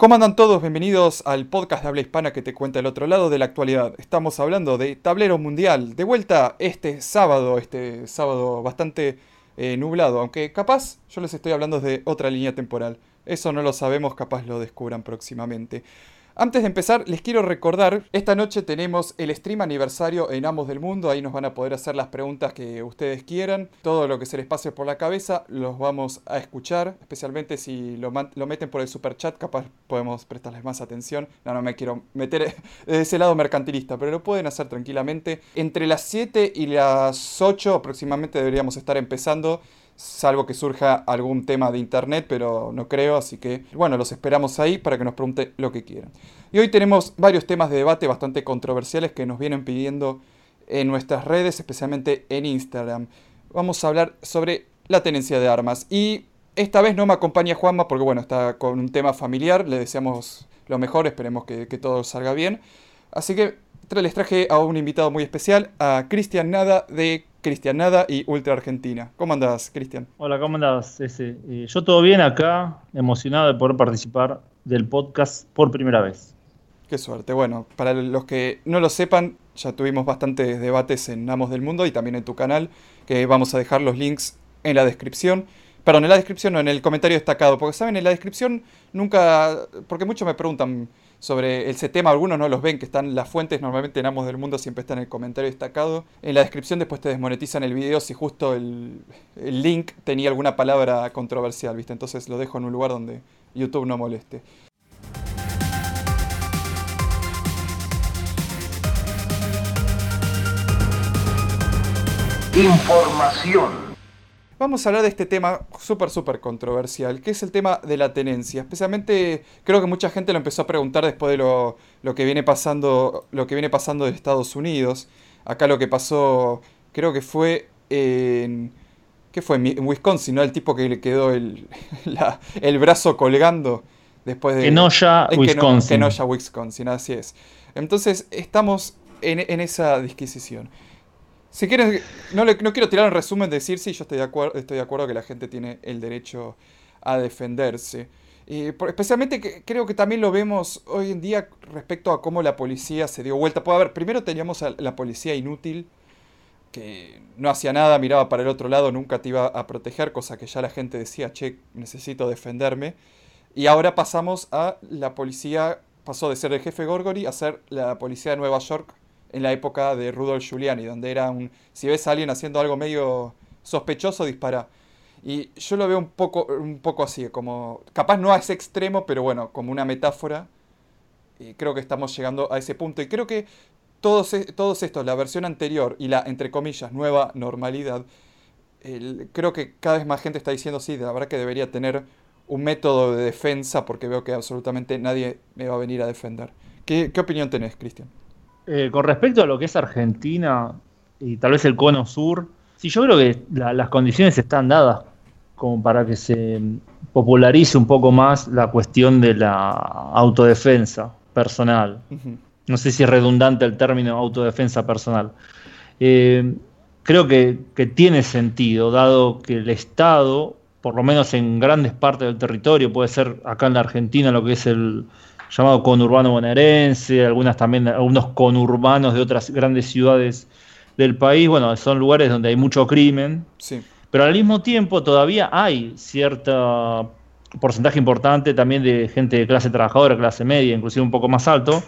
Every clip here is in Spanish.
¿Cómo andan todos? Bienvenidos al podcast de habla hispana que te cuenta el otro lado de la actualidad. Estamos hablando de Tablero Mundial. De vuelta este sábado, este sábado bastante eh, nublado, aunque capaz yo les estoy hablando de otra línea temporal. Eso no lo sabemos, capaz lo descubran próximamente. Antes de empezar, les quiero recordar, esta noche tenemos el stream aniversario en Amos del Mundo, ahí nos van a poder hacer las preguntas que ustedes quieran, todo lo que se les pase por la cabeza los vamos a escuchar, especialmente si lo, meten por el super chat, capaz podemos prestarles más atención. No, no me quiero meter de ese lado mercantilista, pero lo pueden hacer tranquilamente. Entre las 7 y las 8 aproximadamente deberíamos estar empezando salvo que surja algún tema de internet, pero no creo, así que bueno, los esperamos ahí para que nos pregunten lo que quieran. Y hoy tenemos varios temas de debate bastante controversiales que nos vienen pidiendo en nuestras redes, especialmente en Instagram. Vamos a hablar sobre la tenencia de armas y esta vez no me acompaña Juanma porque bueno, está con un tema familiar, le deseamos lo mejor, esperemos que, que todo salga bien. Así que les traje a un invitado muy especial, a Cristian Nada de Cristian Nada y Ultra Argentina. ¿Cómo andás, Cristian? Hola, ¿cómo andás? Ese? yo todo bien acá, emocionado de poder participar del podcast por primera vez. Qué suerte. Bueno, para los que no lo sepan, ya tuvimos bastantes debates en Amos del Mundo y también en tu canal, que vamos a dejar los links en la descripción. Perdón, en la descripción o en el comentario destacado, porque saben, en la descripción nunca, porque muchos me preguntan, sobre ese tema. Algunos no los ven, que están las fuentes normalmente en Amos del Mundo, siempre está en el comentario destacado. En la descripción después te desmonetizan el video si justo el, el link tenía alguna palabra controversial, ¿viste? Entonces lo dejo en un lugar donde YouTube no moleste. Información vamos a hablar de este tema súper, súper controversial, que es el tema de la tenencia. Especialmente creo que mucha gente lo empezó a preguntar después de lo, que viene pasando, lo que viene pasando de Estados Unidos. Acá lo que pasó, creo que fue en... ¿Qué fue? En Wisconsin, ¿no? El tipo que le quedó el, el brazo colgando después de... Kenosha, Wisconsin. Kenosha, Wisconsin, así es. Entonces, estamos en, en esa disquisición. Si quieres, no, no quiero tirar un resumen de decir sí, yo estoy de, acuerdo, estoy de acuerdo que la gente tiene el derecho a defenderse. Y especialmente creo que también lo vemos hoy en día respecto a cómo la policía se dio vuelta. Puede haber, primero teníamos a la policía inútil, que no hacía nada, miraba para el otro lado, nunca te iba a proteger, cosa que ya la gente decía, che, necesito defenderme. Y ahora pasamos a la policía, pasó de ser el jefe Gorgori a ser la policía de Nueva York, en la época de Rudolf Giuliani, donde era un, si ves a alguien haciendo algo medio sospechoso, dispara. Y yo lo veo un poco, un poco así, como, capaz no a ese extremo, pero bueno, como una metáfora. Y creo que estamos llegando a ese punto. Y creo que todos, e, todos estos, la versión anterior y la, entre comillas, nueva normalidad, creo que cada vez más gente está diciendo, sí, la verdad que debería tener un método de defensa, porque veo que absolutamente nadie me va a venir a defender. ¿Qué, qué opinión tenés, Cristian? Eh, con respecto a lo que es Argentina y tal vez el cono sur, sí, yo creo que las condiciones están dadas como para que se popularice un poco más la cuestión de la autodefensa personal. No sé si es redundante el término autodefensa personal. Eh, creo que, que, tiene sentido, dado que el Estado, por lo menos en grandes partes del territorio, puede ser acá en la Argentina lo que es el, llamado conurbano bonaerense, algunas también, algunos conurbanos de otras grandes ciudades del país, bueno, son lugares donde hay mucho crimen, sí. pero al mismo tiempo todavía hay cierto porcentaje importante también de gente de clase trabajadora, clase media, inclusive un poco más alto,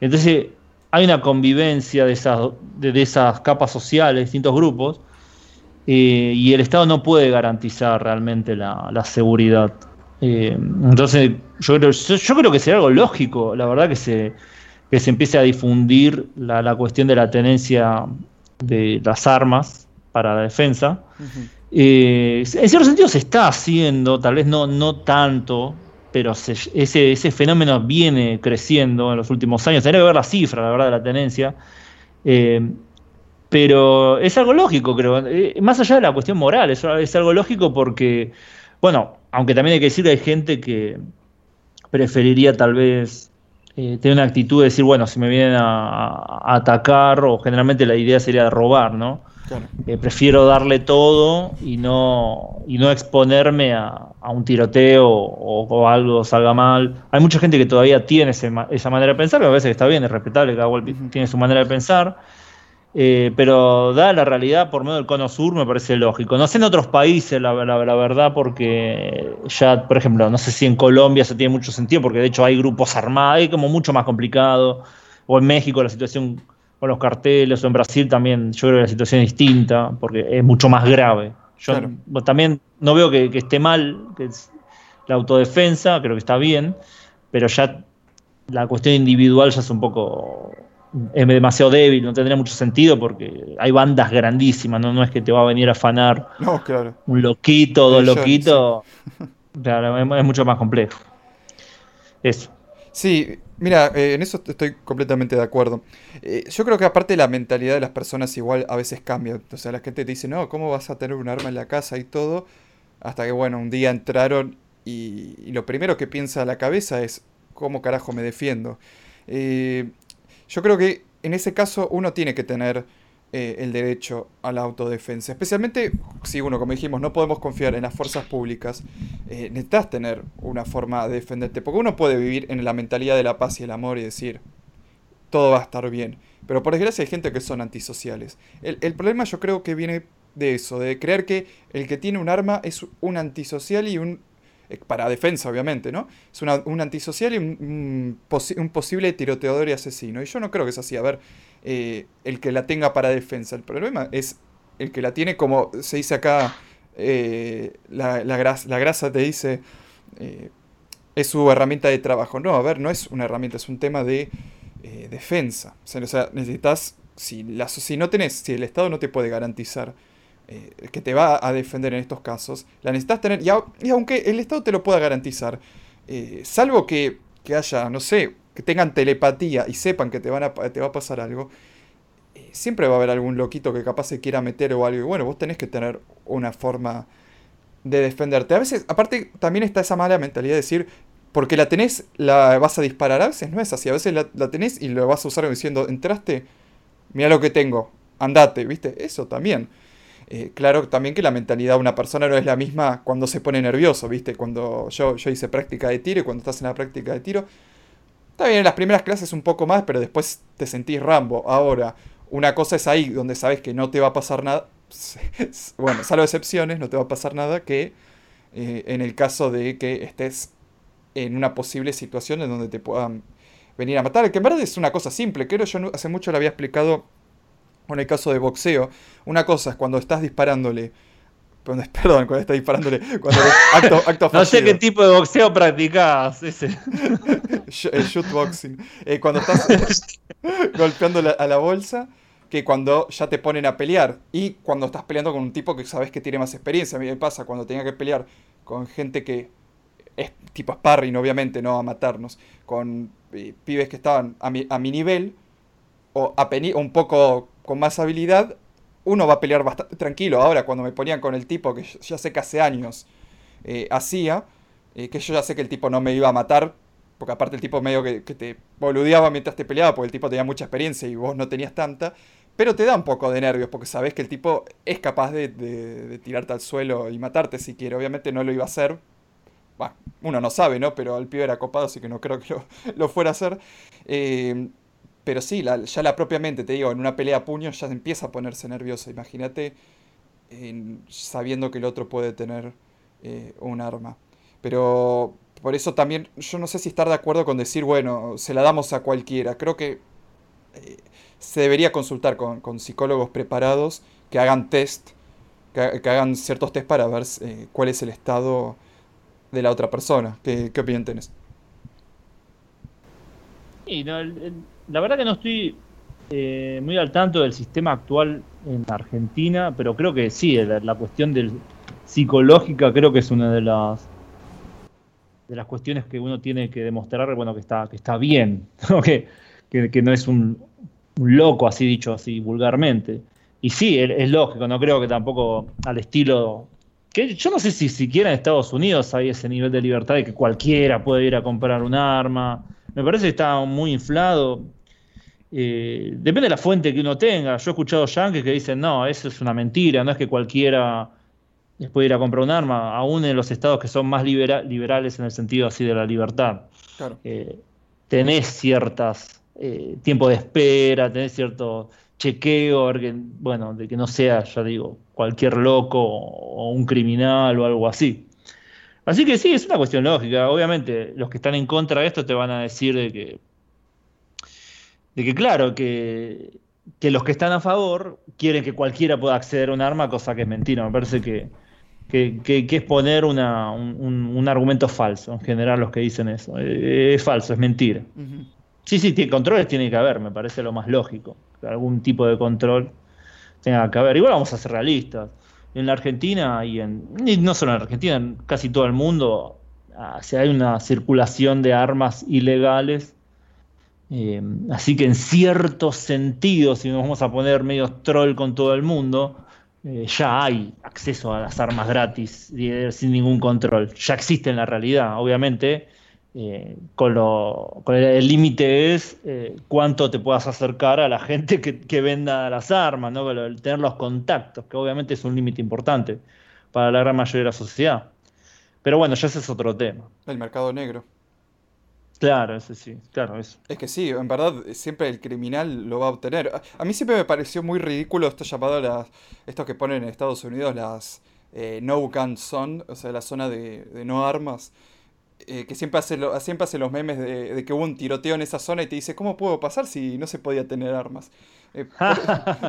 entonces hay una convivencia de esas, de, esas capas sociales, distintos grupos, eh, y el Estado no puede garantizar realmente la, la seguridad. Eh, entonces, yo creo, yo, creo que sería algo lógico, la verdad, que se, que se empiece a difundir la, cuestión de la tenencia de las armas para la defensa. Eh, en cierto sentido se está haciendo, tal vez no, no tanto, pero ese, ese fenómeno viene creciendo en los últimos años. Tendría que ver la cifra, la verdad, de la tenencia. Eh, pero es algo lógico, creo. más allá de la cuestión moral, es, es algo lógico porque, bueno, aunque también hay que decir que hay gente que preferiría tal vez eh, tener una actitud de decir, bueno, si me vienen a, atacar, o generalmente la idea sería de robar, ¿no? Eh, prefiero darle todo y no, y no exponerme a, un tiroteo o, algo salga mal. Hay mucha gente que todavía tiene esa manera de pensar, que a veces está bien, es respetable, cada cual tiene su manera de pensar. Eh, pero da la realidad por medio del cono sur me parece lógico. No sé en otros países, la, verdad, porque ya, por ejemplo, no sé si en Colombia se tiene mucho sentido, porque de hecho hay grupos armados, hay como mucho más complicado. O en México la situación con los carteles, o en Brasil también, yo creo que la situación es distinta, porque es mucho más grave. Yo también no veo que, que esté mal, que es la autodefensa, creo que está bien, pero ya la cuestión individual ya es un poco es demasiado débil, no tendría mucho sentido porque hay bandas grandísimas, no, no es que te va a venir a afanar un loquito, dos loquitos. es, mucho más complejo. Eso. Sí, mira, eh, en eso estoy completamente de acuerdo. Eh, yo creo que aparte la mentalidad de las personas igual a veces cambia. O sea, la gente te dice, no, ¿cómo vas a tener un arma en la casa y todo? Hasta que, bueno, un día entraron y, y lo primero que piensa la cabeza es, ¿cómo carajo me defiendo? Eh, yo creo que en ese caso uno tiene que tener eh, el derecho a la autodefensa. Especialmente si uno, como dijimos, no podemos confiar en las fuerzas públicas, eh, necesitas tener una forma de defenderte. Porque uno puede vivir en la mentalidad de la paz y el amor y decir, todo va a estar bien. Pero por desgracia hay gente que son antisociales. El, el problema yo creo que viene de eso, de creer que el que tiene un arma es un antisocial y un para defensa obviamente, ¿no? Es un antisocial y un, posible tiroteador y asesino. Y yo no creo que es así. A ver, eh, el que la tenga para defensa. El problema es el que la tiene, como se dice acá, eh, la, grasa, te dice, es su herramienta de trabajo. No, a ver, no es una herramienta, es un tema de defensa. O sea, necesitas, si, la, si no tenés, si el Estado no te puede garantizar eh, que te va a defender en estos casos, la necesitas tener, y, aunque el Estado te lo pueda garantizar, eh, salvo que, haya, no sé, que tengan telepatía y sepan que te, van a, te va a pasar algo, eh, siempre va a haber algún loquito que capaz se quiera meter o algo, y bueno, vos tenés que tener una forma de defenderte. A veces, aparte, también está esa mala mentalidad de decir, porque la tenés, la vas a disparar. A veces no es así. A veces la, la tenés y lo vas a usar diciendo, entraste, mira lo que tengo, andate, ¿viste? Eso también. Eh, claro también que la mentalidad de una persona no es la misma cuando se pone nervioso, ¿viste? Cuando yo, yo hice práctica de tiro y cuando estás en la práctica de tiro, está bien, en las primeras clases un poco más, pero después te sentís Rambo. Ahora, una cosa es ahí donde sabes que no te va a pasar nada, bueno, salvo excepciones, no te va a pasar nada, que eh, en el caso de que estés en una posible situación en donde te puedan venir a matar, que en verdad es una cosa simple, creo yo hace mucho lo había explicado en el caso de boxeo, una cosa es cuando estás disparándole. Perdón, cuando estás disparándole. Cuando acto, no sé qué tipo de boxeo practicas. Ese. El shootboxing. Eh, cuando estás golpeando a la bolsa, que cuando ya te ponen a pelear. Y cuando estás peleando con un tipo que sabes que tiene más experiencia. A mí me pasa cuando tenía que pelear con gente que es tipo sparring, obviamente, no a matarnos. Con eh, pibes que estaban a mi, a mi nivel. O un poco con más habilidad, uno va a pelear bastante tranquilo. Ahora, cuando me ponían con el tipo que ya sé que hace años eh, hacía, eh, que yo ya sé que el tipo no me iba a matar, porque aparte el tipo medio que, te boludeaba mientras te peleaba, porque el tipo tenía mucha experiencia y vos no tenías tanta, pero te da un poco de nervios, porque sabes que el tipo es capaz de, tirarte al suelo y matarte si quiere. Obviamente no lo iba a hacer. Bueno, uno no sabe, ¿no? Pero el pibe era copado, así que no creo que lo, fuera a hacer. Eh, pero sí, ya la propia mente, te digo, en una pelea a puños ya empieza a ponerse nervioso. Imagínate sabiendo que el otro puede tener eh, un arma. Pero por eso también yo no sé si estar de acuerdo con decir, bueno, se la damos a cualquiera. Creo que eh, se debería consultar con, psicólogos preparados que hagan test, que, hagan ciertos test para ver eh, cuál es el estado de la otra persona. ¿Qué, qué opinión tenés? Y no, la verdad que no estoy eh, muy al tanto del sistema actual en Argentina, pero creo que sí, la, cuestión del psicológica creo que es una de las de las cuestiones que uno tiene que demostrar, bueno, que está, que está bien, que, que, no es un, loco, así dicho, así vulgarmente. Y sí, es, lógico, no creo que tampoco al estilo que yo no sé si siquiera en Estados Unidos hay ese nivel de libertad de que cualquiera puede ir a comprar un arma, Me parece que está muy inflado. Eh, depende de la fuente que uno tenga. Yo he escuchado yankees que dicen, no, eso es una mentira, no es que cualquiera puede ir a comprar un arma, aún en los estados que son más liberales en el sentido así de la libertad. Eh, tenés ciertas eh, tiempo de espera, tenés cierto chequeo, bueno, de que no sea, ya digo, cualquier loco o un criminal o algo así. Así que sí, es una cuestión lógica. Obviamente, los que están en contra de esto te van a decir de que, de que claro, que, los que están a favor quieren que cualquiera pueda acceder a un arma, cosa que es mentira. Me parece que, que, es poner un, argumento falso, en general los que dicen eso. Eh, es falso, es mentira. Sí, sí, controles tiene que haber, me parece lo más lógico. Que algún tipo de control tenga que haber. Igual vamos a ser realistas. En la Argentina y en. no solo en la Argentina, en casi todo el mundo, ah, hay una circulación de armas ilegales. Eh, así que en ciertos sentidos, si nos vamos a poner medio troll con todo el mundo, eh, ya hay acceso a las armas gratis sin ningún control. Ya existe en la realidad, obviamente. Eh, con, lo, el límite es eh, cuánto te puedas acercar a la gente que, venda las armas, ¿no? El tener los contactos, que obviamente es un límite importante para la gran mayoría de la sociedad. Pero bueno, ya ese es otro tema. El mercado negro. Claro, ese sí, claro, eso. Es que sí, en verdad siempre el criminal lo va a obtener. A, mí siempre me pareció muy ridículo esto llamado las, esto que ponen en Estados Unidos las eh, no gun zone, o sea, la zona de, no armas. Eh, que siempre hace, lo, siempre hace los memes de, que hubo un tiroteo en esa zona y te dice, ¿cómo puedo pasar si no se podía tener armas? Eh,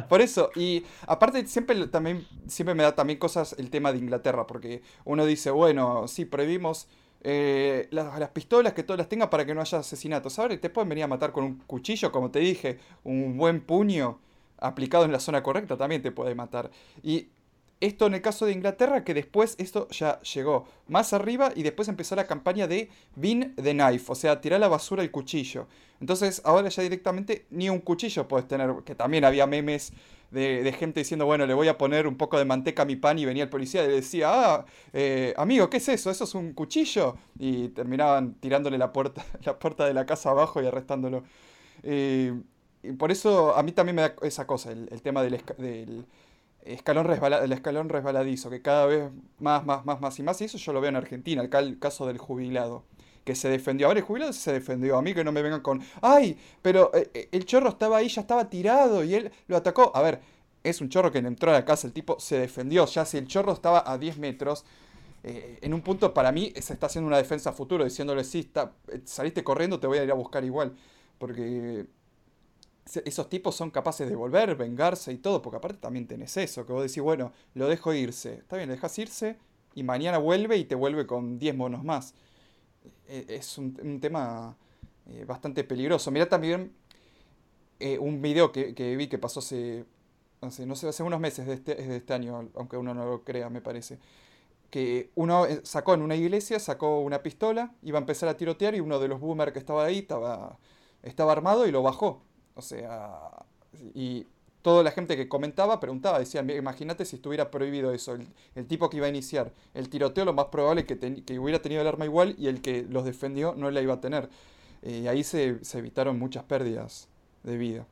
por, eso, y aparte siempre, también, siempre me da también cosas el tema de Inglaterra, porque uno dice, bueno, sí, prohibimos eh, las, pistolas, que todas las tenga para que no haya asesinatos. Ahora te pueden venir a matar con un cuchillo, como te dije, un buen puño aplicado en la zona correcta también te puede matar. Y esto en el caso de Inglaterra, que después esto ya llegó más arriba y después empezó la campaña de Bin the Knife, o sea, tirar la basura el cuchillo. Entonces ahora ya directamente ni un cuchillo puedes tener, que también había memes de, gente diciendo, bueno, le voy a poner un poco de manteca a mi pan y venía el policía y le decía, ah, eh, amigo, ¿qué es eso? ¿Eso es un cuchillo? Y terminaban tirándole la puerta, la puerta de la casa abajo y arrestándolo. Eh, y por eso a mí también me da esa cosa, el, tema del, escalón, el escalón resbaladizo, que cada vez más, más, más, más y más, y eso yo lo veo en Argentina, el caso del jubilado que se defendió. A ver, el jubilado se defendió. A mí que no me vengan con, ay, pero eh, eh, el chorro estaba ahí, ya estaba tirado y él lo atacó. A ver, es un chorro que entró a la casa, el tipo se defendió. Ya si el chorro estaba a 10 metros, eh, en un punto para mí se está haciendo una defensa futuro, diciéndole, sí, está, saliste corriendo, te voy a ir a buscar igual. Porque esos tipos son capaces de volver, vengarse y todo, porque aparte también tenés eso, que vos decís, bueno, lo dejo irse. Está bien, dejas irse y mañana vuelve y te vuelve con 10 monos más. E, es un, tema eh, bastante peligroso. Mira también eh, un video que, vi que pasó hace, no sé, hace unos meses de este, este año, aunque uno no lo crea, me parece. Que uno eh, sacó en una iglesia, sacó una pistola, iba a empezar a tirotear y uno de los boomers que estaba ahí estaba, estaba armado y lo bajó. O sea, y toda la gente que comentaba preguntaba, decía, imagínate si estuviera prohibido eso, el, tipo que iba a iniciar el tiroteo, lo más probable es que, hubiera tenido el arma igual y el que los defendió no la iba a tener. Y eh, ahí se, evitaron muchas pérdidas de vida.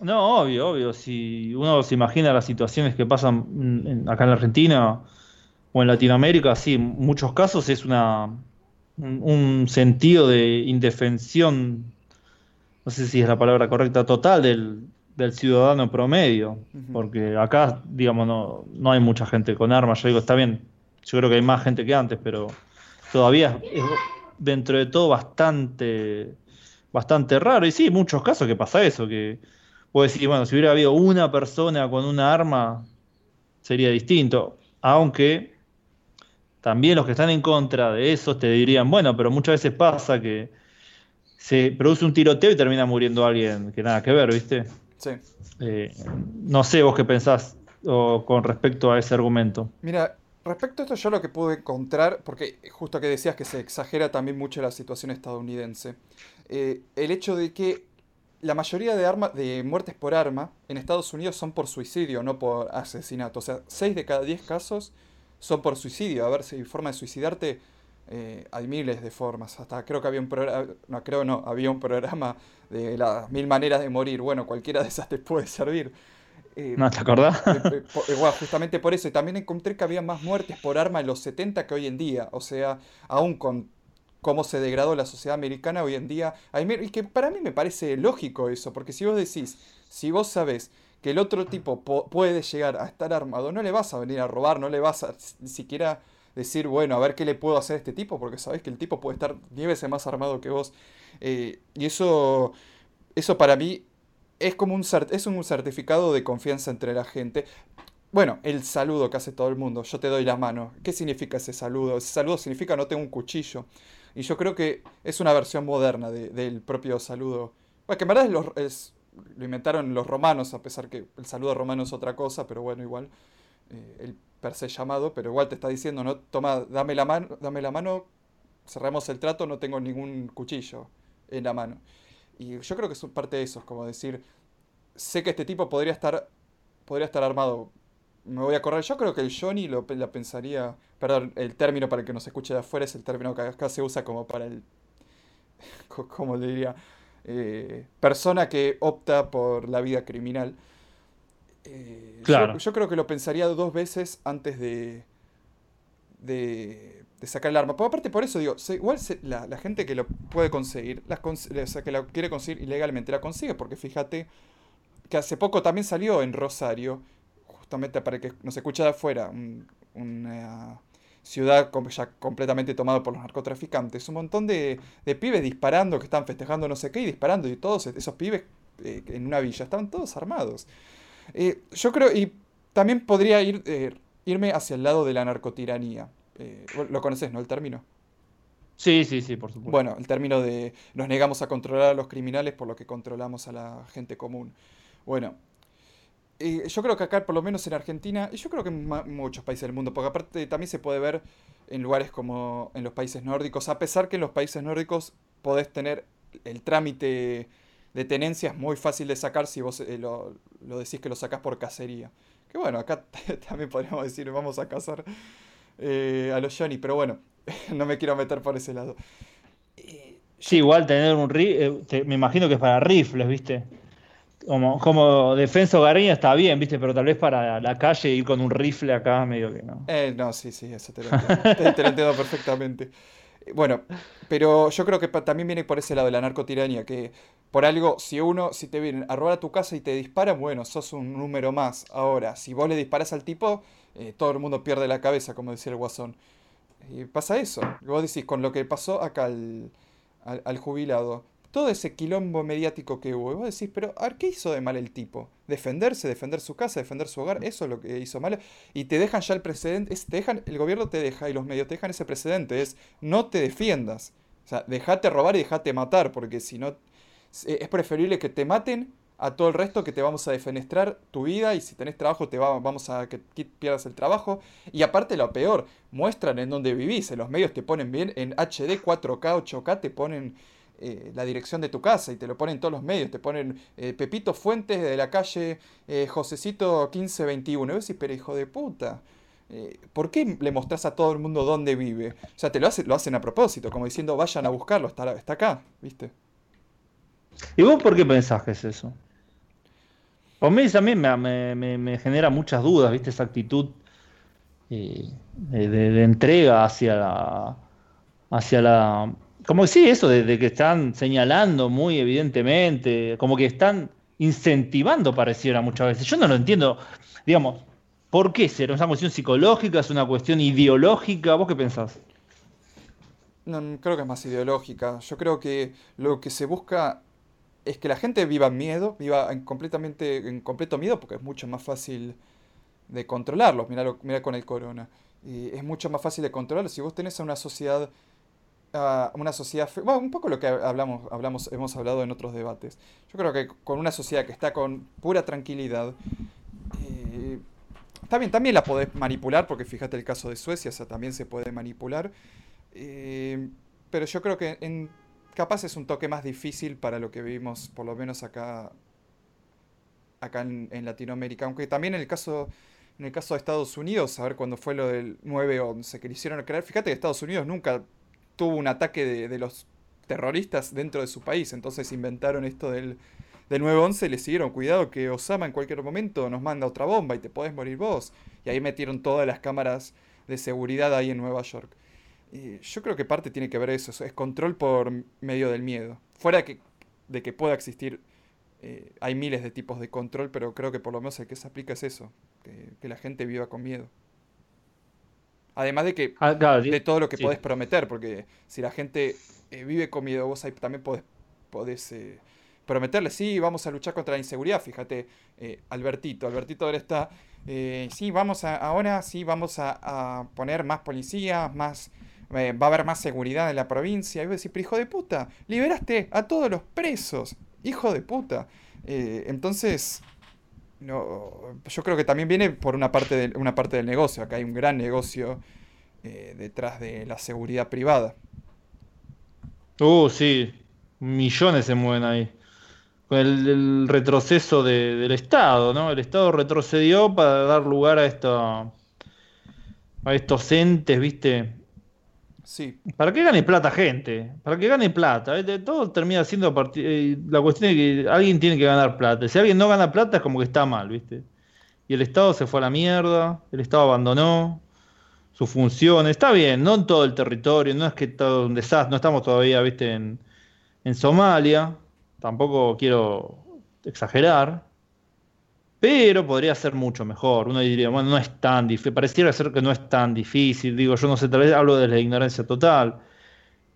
No, obvio, obvio. Si uno se imagina las situaciones que pasan acá en la Argentina o en Latinoamérica, sí, en muchos casos es una un sentido de indefensión no sé si es la palabra correcta, total del, ciudadano promedio, porque acá, digamos, no, no hay mucha gente con armas, yo digo, está bien, yo creo que hay más gente que antes, pero todavía es dentro de todo bastante, bastante raro, y sí, en muchos casos que pasa eso, que puedo decir, bueno, si hubiera habido una persona con una arma, sería distinto, aunque también los que están en contra de eso te dirían, bueno, pero muchas veces pasa que se produce un tiroteo y termina muriendo alguien que nada que ver, ¿viste? Sí. Eh, no sé vos qué pensás con respecto a ese argumento. Mira, respecto a esto yo lo que pude encontrar, porque justo que decías que se exagera también mucho la situación estadounidense, eh, el hecho de que la mayoría de muertes por arma en Estados Unidos son por suicidio, no por asesinato. O sea, 6 de cada 10 casos son por suicidio. A ver, si forma de suicidarte Eh, hay miles de formas. Hasta creo que había un programa, no creo no, había un programa de las mil maneras de morir. Bueno, cualquiera de esas te puede servir. Eh, ¿No te acordás? Eh, justamente por eso. Y también encontré que había más muertes por arma en los 70 que hoy en día. O sea, aún con cómo se degradó la sociedad americana hoy en día. Y que para mí me parece lógico eso, porque si vos decís, si vos sabés que el otro tipo puede llegar a estar armado, no le vas a venir a robar, no le vas a ni siquiera decir, bueno, a ver qué le puedo hacer a este tipo, porque sabés que el tipo puede estar 10 veces más armado que vos. Eh, y eso, eso para mí es como un, es un certificado de confianza entre la gente. Bueno, el saludo que hace todo el mundo, yo te doy la mano. ¿Qué significa ese saludo? Ese saludo significa no tengo un cuchillo. Y yo creo que es una versión moderna del propio saludo. Bueno, que en verdad es, lo inventaron los romanos, a pesar que el saludo romano es otra cosa, pero bueno, igual. Eh, per se llamado, pero igual te está diciendo, no, toma, dame la mano, dame la mano, cerramos el trato, no tengo ningún cuchillo en la mano. Y yo creo que es parte de eso, es como decir, sé que este tipo podría estar, podría estar armado, me voy a correr. Yo creo que el Johnny lo pensaría. Perdón, el término para el que nos escuche de afuera es el término que acá se usa como para el. ¿Cómo le diría? Eh, persona que opta por la vida criminal. Eh, claro. Yo, creo que lo pensaría dos veces antes de. de, sacar el arma. Por aparte, por eso digo, igual la, gente que lo puede conseguir, las, que lo quiere conseguir ilegalmente, la consigue, porque fíjate que hace poco también salió en Rosario justamente para que nos escuche de afuera, una ciudad ya completamente tomada por los narcotraficantes, un montón de, pibes disparando que están festejando no sé qué y disparando, y todos esos pibes eh, en una villa estaban todos armados. Eh, yo creo, y también podría ir, eh, irme hacia el lado de la narcotiranía. lo conoces, ¿no? El término. Sí, sí, sí, por supuesto. Bueno, el término de nos negamos a controlar a los criminales por lo que controlamos a la gente común. Bueno, yo creo que acá, por lo menos en Argentina, y yo creo que en muchos países del mundo, porque aparte también se puede ver en lugares como en los países nórdicos, a pesar que en los países nórdicos podés tener el trámite de tenencia es muy fácil de sacar si vos eh, lo, decís que lo sacás por cacería. Que bueno, acá también podríamos decir vamos a cazar eh, a los Johnny, pero bueno, no me quiero meter por ese lado. sí, igual tener un rifle, me imagino que es para rifles, ¿viste? como, como defensa hogareña está bien, ¿viste? Pero tal vez para la calle ir con un rifle acá, medio que no. Eh, no, sí, sí, eso te lo entiendo, perfectamente. Bueno, pero yo creo que también viene por ese lado de la narcotiranía, que por algo, si uno, si te vienen a robar a tu casa y te disparan, bueno, sos un número más. Ahora, si vos le disparas al tipo, eh, todo el mundo pierde la cabeza, como decía el guasón. Y pasa eso. Vos decís, con lo que pasó acá al, al jubilado, todo ese quilombo mediático que hubo. Y vos decís, pero a ver, ¿qué hizo de mal el tipo? Defenderse, defender su casa, defender su hogar, eso es lo que hizo mal. Y te dejan ya el precedente, te dejan, el gobierno te deja y los medios te dejan ese precedente, es no te defiendas. O sea, dejate robar y dejate matar, porque si no, es preferible que te maten a todo el resto que te vamos a defenestrar tu vida y si tenés trabajo te vamos a que pierdas el trabajo. Y aparte lo peor, muestran en dónde vivís, en los medios te ponen bien, en HD 4K, 8K te ponen eh, la dirección de tu casa y te lo ponen todos los medios, te ponen eh, Pepito Fuentes de la calle eh, Josecito 1521. Y vos decís, pero hijo de puta, ¿por qué le mostrás a todo el mundo dónde vive? O sea, te lo, lo hacen a propósito, como diciendo, vayan a buscarlo, está, está acá, ¿viste? ¿Y vos por qué pensás que es eso? A mí también me, me, me, genera muchas dudas, ¿viste? Esa actitud de, de, entrega hacia la, hacia la como que sí, eso de, que están señalando muy evidentemente, como que están incentivando, pareciera muchas veces. Yo no lo entiendo, digamos, ¿por qué será? ¿Es una cuestión psicológica? ¿Es una cuestión ideológica? ¿Vos qué pensás? No, creo que es más ideológica. Yo creo que lo que se busca es que la gente viva en miedo, viva en, completamente, en completo miedo, porque es mucho más fácil de controlarlos. Mira, con el corona. Y es mucho más fácil de controlarlos. Si vos tenés a una sociedad una sociedad, bueno, un poco lo que hablamos, hablamos, hemos hablado en otros debates. Yo creo que con una sociedad que está con pura tranquilidad, eh, también, también la podés manipular, porque fíjate el caso de Suecia, o sea, también se puede manipular. Eh, pero yo creo que en, capaz es un toque más difícil para lo que vivimos, por lo menos acá, acá en, Latinoamérica. Aunque también en el caso, en el caso de Estados Unidos, a ver cuándo fue lo del 9-11, que le hicieron creer, fíjate que Estados Unidos nunca tuvo un ataque de, los terroristas dentro de su país, entonces inventaron esto del, del 9-11 y le siguieron, cuidado que Osama en cualquier momento nos manda otra bomba y te podés morir vos. Y ahí metieron todas las cámaras de seguridad ahí en Nueva York. Y yo creo que parte tiene que ver eso, es control por medio del miedo. Fuera de que, de que pueda existir eh, hay miles de tipos de control, pero creo que por lo menos el que se aplica es eso, que, la gente viva con miedo. Además de que ah, de todo lo que podés prometer, porque si la gente eh, vive con miedo, vos ahí también podés, podés eh, prometerle, sí, vamos a luchar contra la inseguridad. Fíjate, Albertito, Albertito ahora está, sí, vamos a, ahora sí, vamos a, poner más policías, más, va a haber más seguridad en la provincia. Y vos decís, pero hijo de puta, liberaste a todos los presos. Hijo de puta. Eh, entonces, no, yo creo que también viene por una parte, de, una parte del negocio. Acá hay un gran negocio eh, detrás de la seguridad privada. Uh, sí. Millones se mueven ahí. Con el, retroceso del Estado, ¿no? El Estado retrocedió para dar lugar a, esto, a estos entes, ¿viste? Para que gane plata gente, para que gane plata. Todo termina siendo eh, la cuestión de que alguien tiene que ganar plata. Si alguien no gana plata es como que está mal, ¿viste? Y el Estado se fue a la mierda, el Estado abandonó su función. Está bien, no en todo el territorio, no es que todo un desastre, no estamos todavía, ¿viste? En Somalia, tampoco quiero exagerar, pero podría ser mucho mejor. Uno diría, bueno, no es tan difícil, pareciera ser que no es tan difícil, digo, yo no sé, tal vez hablo de la ignorancia total,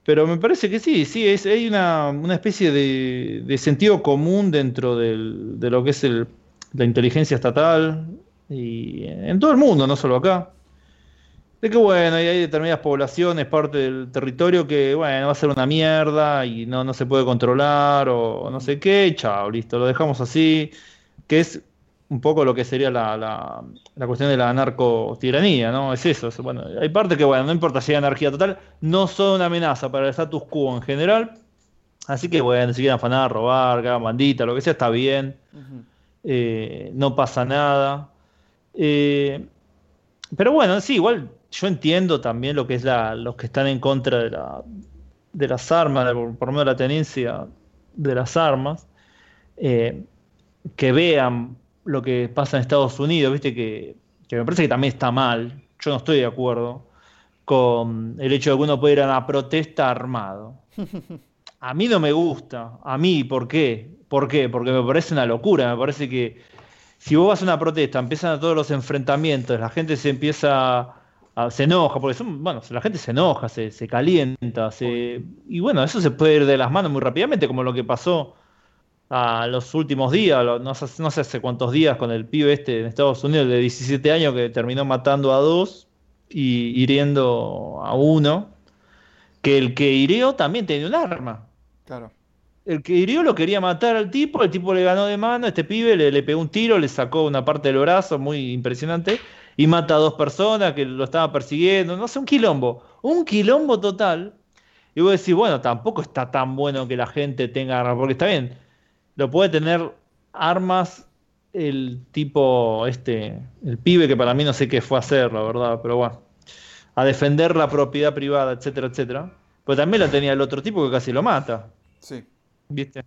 pero me parece que sí, sí, es, hay una, especie de, sentido común dentro de lo que es la inteligencia estatal y en todo el mundo, no solo acá. De que bueno, hay determinadas poblaciones, parte del territorio que, bueno, va a ser una mierda y no, no se puede controlar o no sé qué, chao, listo, lo dejamos así, que es un poco lo que sería la, la, cuestión de la narcotiranía, ¿no? Es eso. bueno, hay parte que, bueno, no importa si hay anarquía total, no son una amenaza para el status quo en general. Así que, bueno, si quieren afanar, robar, que bandita, lo que sea, está bien. Eh, no pasa nada. Eh, pero bueno, sí, igual yo entiendo también lo que es la, los que están en contra de, la, de las armas, por, por medio de la tenencia de las armas, eh, que vean lo que pasa en Estados Unidos, viste que, me parece que también está mal, yo no estoy de acuerdo con el hecho de que uno pueda ir a una protesta armado. A mí no me gusta, a mí, ¿por qué? ¿Por qué? Porque me parece una locura, me parece que si vos vas a una protesta, empiezan todos los enfrentamientos, la gente se empieza a, se enoja, porque son, bueno, la gente se enoja, se, se calienta, se, y bueno, eso se puede ir de las manos muy rápidamente, como lo que pasó a los últimos días, no sé, no sé hace cuántos días, con el pibe este en Estados Unidos de 17 años que terminó matando a dos y hiriendo a uno, que el que hirió también tenía un arma. Claro. El que hirió lo quería matar al tipo, el tipo le ganó de mano, este pibe le, le pegó un tiro, le sacó una parte del brazo, muy impresionante, y mata a dos personas que lo estaban persiguiendo, no sé, un quilombo, un quilombo total. Y vos decís, bueno, tampoco está tan bueno que la gente tenga arma, porque está bien, lo puede tener armas el tipo, este, el pibe que para mí no sé qué fue a hacer, la verdad, pero bueno, a defender la propiedad privada, etcétera, etcétera. Pues también la tenía el otro tipo que casi lo mata. Sí. ¿Viste?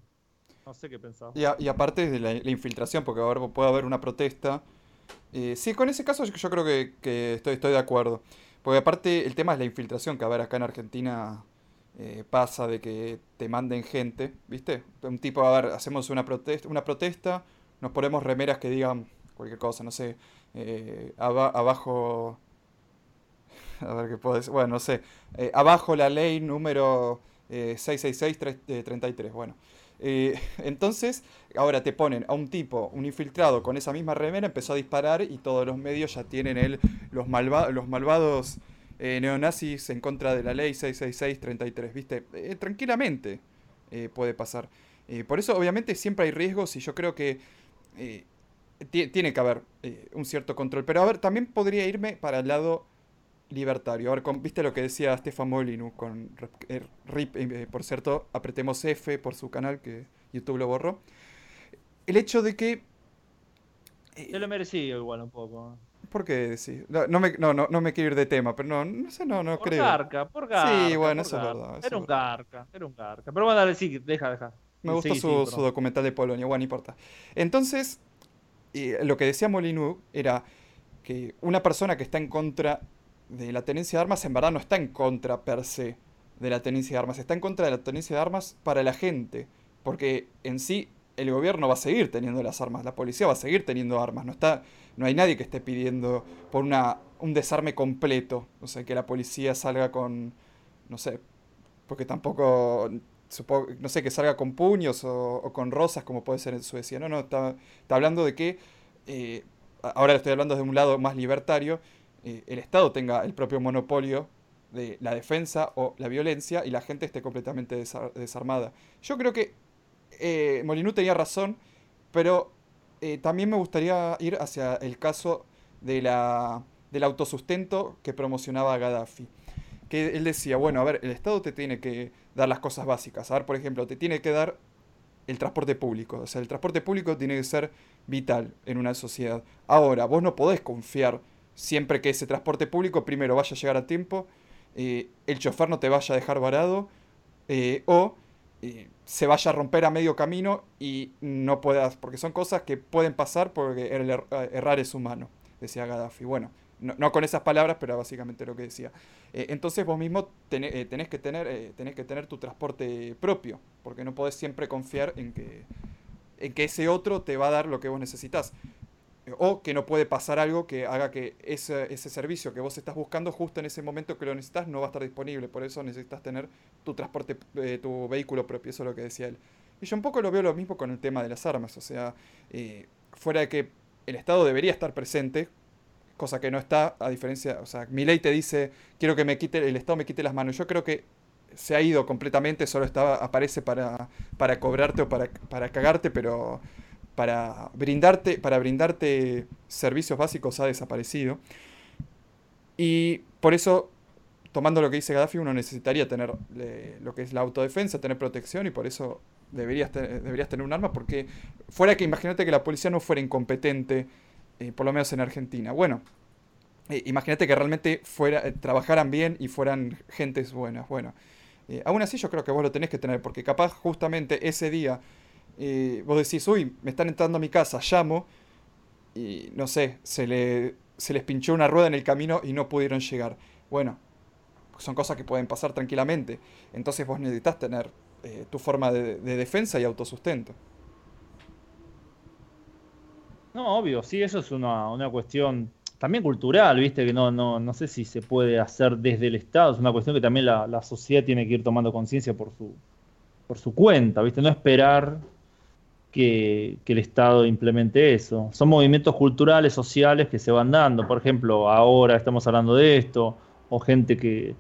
No sé qué pensaba. Y, aparte de la, infiltración, porque ahora puede haber una protesta. Eh, sí, con ese caso yo, creo que, estoy, estoy de acuerdo. Porque aparte el tema es la infiltración, que a ver, acá en Argentina eh, pasa de que te manden gente, ¿viste? Un tipo, a ver, hacemos una protesta, una protesta nos ponemos remeras que digan cualquier cosa, no sé, eh, abajo, a ver qué puedo decir, bueno, no sé, eh, abajo la ley número 666-33, bueno. entonces, ahora te ponen a un tipo, un infiltrado con esa misma remera, empezó a disparar y todos los medios ya tienen él, los, los malvados eh, neonazis en contra de la ley 666-33, ¿viste? Eh, tranquilamente eh, puede pasar. por eso, obviamente, siempre hay riesgos y yo creo que tiene que haber un cierto control. Pero, a ver, también podría irme para el lado libertario. A ver, ¿viste lo que decía Stefan Molinu con RIP? por cierto, apretemos F por su canal, que YouTube lo borró. El hecho de que... Yo lo merecía igual un poco. ¿Por qué sí? No, me, no, no, me quiero ir de tema, pero no, no sé, no, no por creo. Garca, por garca. Sí, bueno, eso es verdad. era un garca, era un garca. Pero bueno, dale, sí, deja, deja. Me gustó su, su, documental de Polonia, bueno, no importa. Entonces, lo que decía Molinú era que una persona que está en contra de la tenencia de armas, en verdad no está en contra per se de la tenencia de armas, está en contra de la tenencia de armas para la gente, porque en sí el gobierno va a seguir teniendo las armas, la policía va a seguir teniendo armas, no está no hay nadie que esté pidiendo por una un desarme completo, o sea, que la policía salga con no sé, porque tampoco supongo, no sé, que salga con puños o, con rosas como puede ser en Suecia, no, no, está, hablando de que eh, ahora estoy hablando de un lado más libertario, eh, el Estado tenga el propio monopolio de la defensa o la violencia y la gente esté completamente desarmada. Yo creo que eh, tenía razón, pero eh, también me gustaría ir hacia el caso de la, del autosustento que promocionaba Gaddafi. Que él decía, bueno, a ver, el Estado te tiene que dar las cosas básicas. A ver, por ejemplo, te tiene que dar el transporte público. O sea, el transporte público tiene que ser vital en una sociedad. Ahora, vos no podés confiar siempre que ese transporte público primero vaya a llegar a tiempo eh, el chofer no te vaya a dejar varado eh, o se vaya a romper a medio camino y no puedas, porque son cosas que pueden pasar porque el er, errar es humano, decía Gaddafi. Bueno, no, con esas palabras, pero básicamente lo que decía. entonces vos mismo tenés, tenés, que tener, tenés que tener tu transporte propio, porque no podés siempre confiar en que, en que ese otro te va a dar lo que vos necesitas o que no puede pasar algo que haga que ese, ese, servicio que vos estás buscando justo en ese momento que lo necesitas no va a estar disponible. Por eso necesitas tener tu transporte, eh, tu vehículo propio. Eso es lo que decía él. Y yo un poco lo veo lo mismo con el tema de las armas. O sea, eh, fuera de que el Estado debería estar presente, cosa que no está, a diferencia, o sea, mi ley te dice, quiero que me quite, el Estado me quite las manos. Yo creo que se ha ido completamente, solo estaba, aparece para, para cobrarte o para, para cagarte, pero para brindarte, para brindarte servicios básicos ha desaparecido. Y por eso, tomando lo que dice Gaddafi, uno necesitaría tener lo que es la autodefensa, tener protección y por eso deberías, deberías tener un arma, porque fuera que imagínate que la policía no fuera incompetente, eh, por lo menos en Argentina. Bueno, eh, imagínate que realmente fuera, eh, trabajaran bien y fueran gentes buenas. Bueno, aún así yo creo que vos lo tenés que tener, porque capaz justamente ese día vos decís, uy, me están entrando a mi casa, llamo y no sé, se, le, se les pinchó una rueda en el camino y no pudieron llegar. Bueno, son cosas que pueden pasar tranquilamente. Entonces vos necesitas tener eh, tu forma de, defensa y autosustento. No, obvio, sí, eso es una, una, cuestión también cultural, viste, que no, no, no sé si se puede hacer desde el Estado, es una cuestión que también la, la sociedad tiene que ir tomando conciencia por su, por su cuenta, viste, no esperar que, el Estado implemente eso. Son movimientos culturales, sociales que se van dando. Por ejemplo, ahora estamos hablando de esto, o gente que,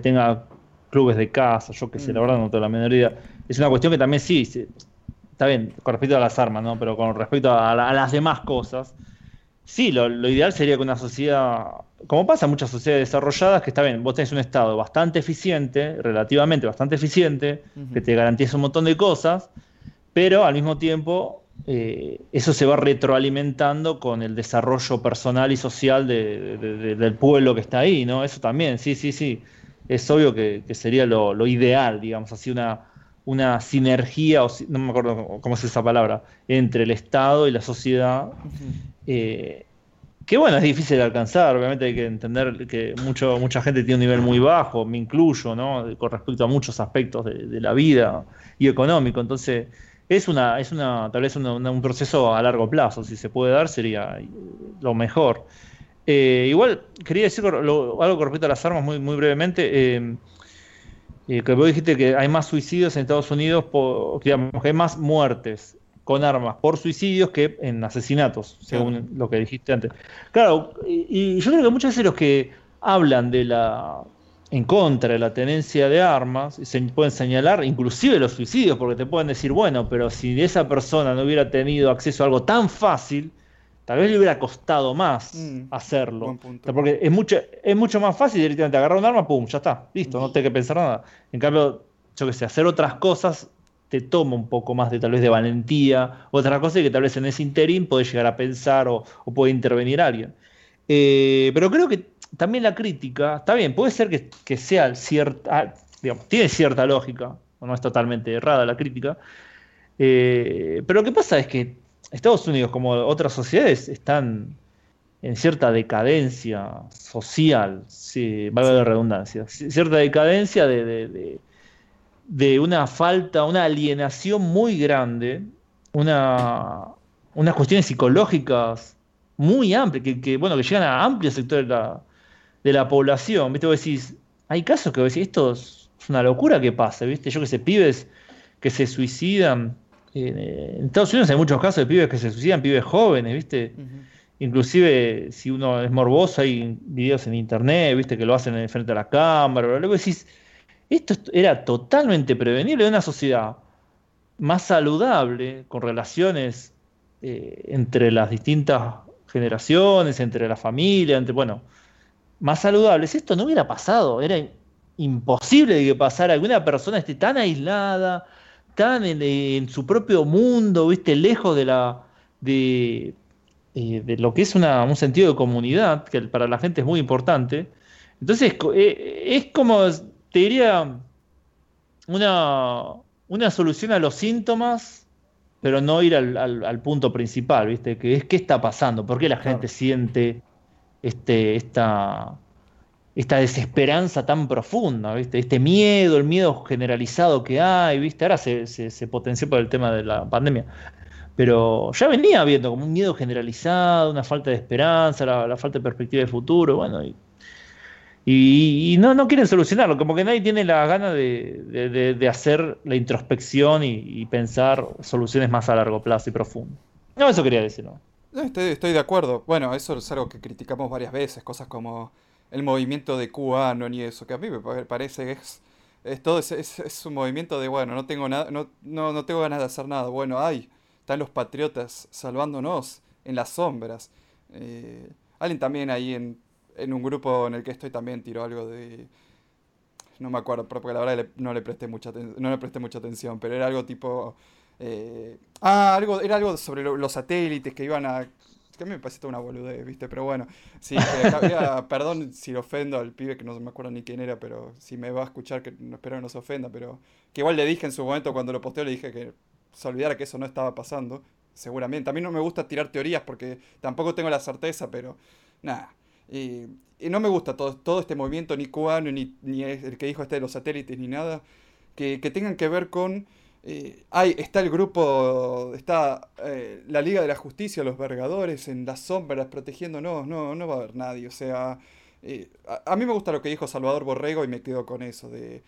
tenga clubes de casa, yo que sé, la mm. verdad no tengo la menor idea. Es una cuestión que también sí, está bien, con respecto a las armas, ¿no? Pero con respecto a, las demás cosas, sí, lo, ideal sería que una sociedad, como pasa en muchas sociedades desarrolladas, que está bien, vos tenés un Estado bastante eficiente, relativamente bastante eficiente, que te garantiza un montón de cosas, pero al mismo tiempo eh, eso se va retroalimentando con el desarrollo personal y social del pueblo que está ahí, ¿no? Eso también, sí, sí, sí. Es obvio que, sería lo, ideal, digamos, así una, una sinergia, o no me acuerdo cómo es esa palabra, entre el Estado y la sociedad. Eh, que bueno, es difícil de alcanzar, obviamente hay que entender que mucho, mucha gente tiene un nivel muy bajo, me incluyo, ¿no? Con respecto a muchos aspectos de, de la vida y económico, entonces es una, es una, tal vez un proceso a largo plazo, si se puede dar sería lo mejor. Eh, igual quería decir algo con respecto a las armas muy, muy brevemente. Eh, eh, que vos dijiste que hay más suicidios en Estados Unidos, por, digamos, que hay más muertes con armas por suicidios que en asesinatos, según lo que dijiste antes. Claro, y, yo creo que muchas veces los que hablan de la en contra de la tenencia de armas, se pueden señalar inclusive los suicidios, porque te pueden decir, bueno, pero si esa persona no hubiera tenido acceso a algo tan fácil, tal vez le hubiera costado más mm, hacerlo. Porque es mucho, es mucho más fácil directamente agarrar un arma, pum, ya está, listo, no tengo que pensar nada. En cambio, yo que sé, hacer otras cosas te toma un poco más de tal vez de valentía, otra cosa que tal vez en ese interín puede llegar a pensar o, o puede intervenir alguien. Eh, pero creo que también la crítica, está bien, puede ser que, sea cierta, ah, digamos, tiene cierta lógica, o no es totalmente errada la crítica, eh, pero lo que pasa es que Estados Unidos, como otras sociedades, están en cierta decadencia social, si valga la redundancia, cierta decadencia de, de, una falta, una alienación muy grande, una, unas cuestiones psicológicas muy amplias, que, bueno, que llegan a amplios sectores de la, de la población. ¿Viste? Vos decís, hay casos que vos decís, esto es una locura que pasa, ¿viste? Yo que sé, pibes que se suicidan. Eh, en Estados Unidos hay muchos casos de pibes que se suicidan, pibes jóvenes, ¿viste? Inclusive, si uno es morboso, hay videos en internet, viste, que lo hacen frente a la cámara. Luego decís, esto era totalmente prevenible de una sociedad más saludable, con relaciones eh, entre las distintas generaciones, entre la familia, entre, bueno, más saludables. Esto no hubiera pasado, era imposible que pasara. Alguna persona esté tan aislada, tan en, en su propio mundo, viste, lejos de la. De, eh, de lo que es un sentido de comunidad, que para la gente es muy importante. Entonces, eh, es como, te diría, una, una solución a los síntomas, pero no ir al, punto principal, ¿viste? Que es qué está pasando, por qué la gente siente este, esta, esta desesperanza tan profunda, ¿viste? Este miedo, el miedo generalizado que hay, ¿viste? Ahora se, se potenció por el tema de la pandemia. Pero ya venía habiendo como un miedo generalizado, una falta de esperanza, la, falta de perspectiva de futuro, bueno, y, no, no quieren solucionarlo, como que nadie tiene la gana de, hacer la introspección y, pensar soluciones más a largo plazo y profundo. No, eso quería decir, ¿no? Estoy, de acuerdo. Bueno, eso es algo que criticamos varias veces, cosas como el movimiento de cubano y eso, que a mí me parece que es, es todo es, es, un movimiento de, bueno, no tengo nada, no, no, no tengo ganas de hacer nada. Bueno, hay están los patriotas salvándonos en las sombras. Eh, alguien también ahí en, en, un grupo en el que estoy también tiró algo de... No me acuerdo, porque la verdad no le presté mucha, no le presté mucha atención, pero era algo tipo... Eh, ah, algo, era algo sobre los satélites que iban a... Que a mí me parece una boludez, ¿viste? Pero bueno, sí, perdón si lo ofendo al pibe que no me acuerdo ni quién era, pero si me va a escuchar, que no espero que no se ofenda, pero que igual le dije en su momento cuando lo posteo, le dije que se olvidara que eso no estaba pasando, seguramente. A mí no me gusta tirar teorías porque tampoco tengo la certeza, pero nada. Y, no me gusta todo, todo este movimiento, ni cubano, ni, ni el que dijo este de los satélites, ni nada, que, tengan que ver con... Eh, hay, está el grupo, está eh, la Liga de la Justicia, los vergadores en las sombras protegiéndonos, no, no va a haber nadie. O sea, eh, a, mí me gusta lo que dijo Salvador Borrego y me quedo con eso, de,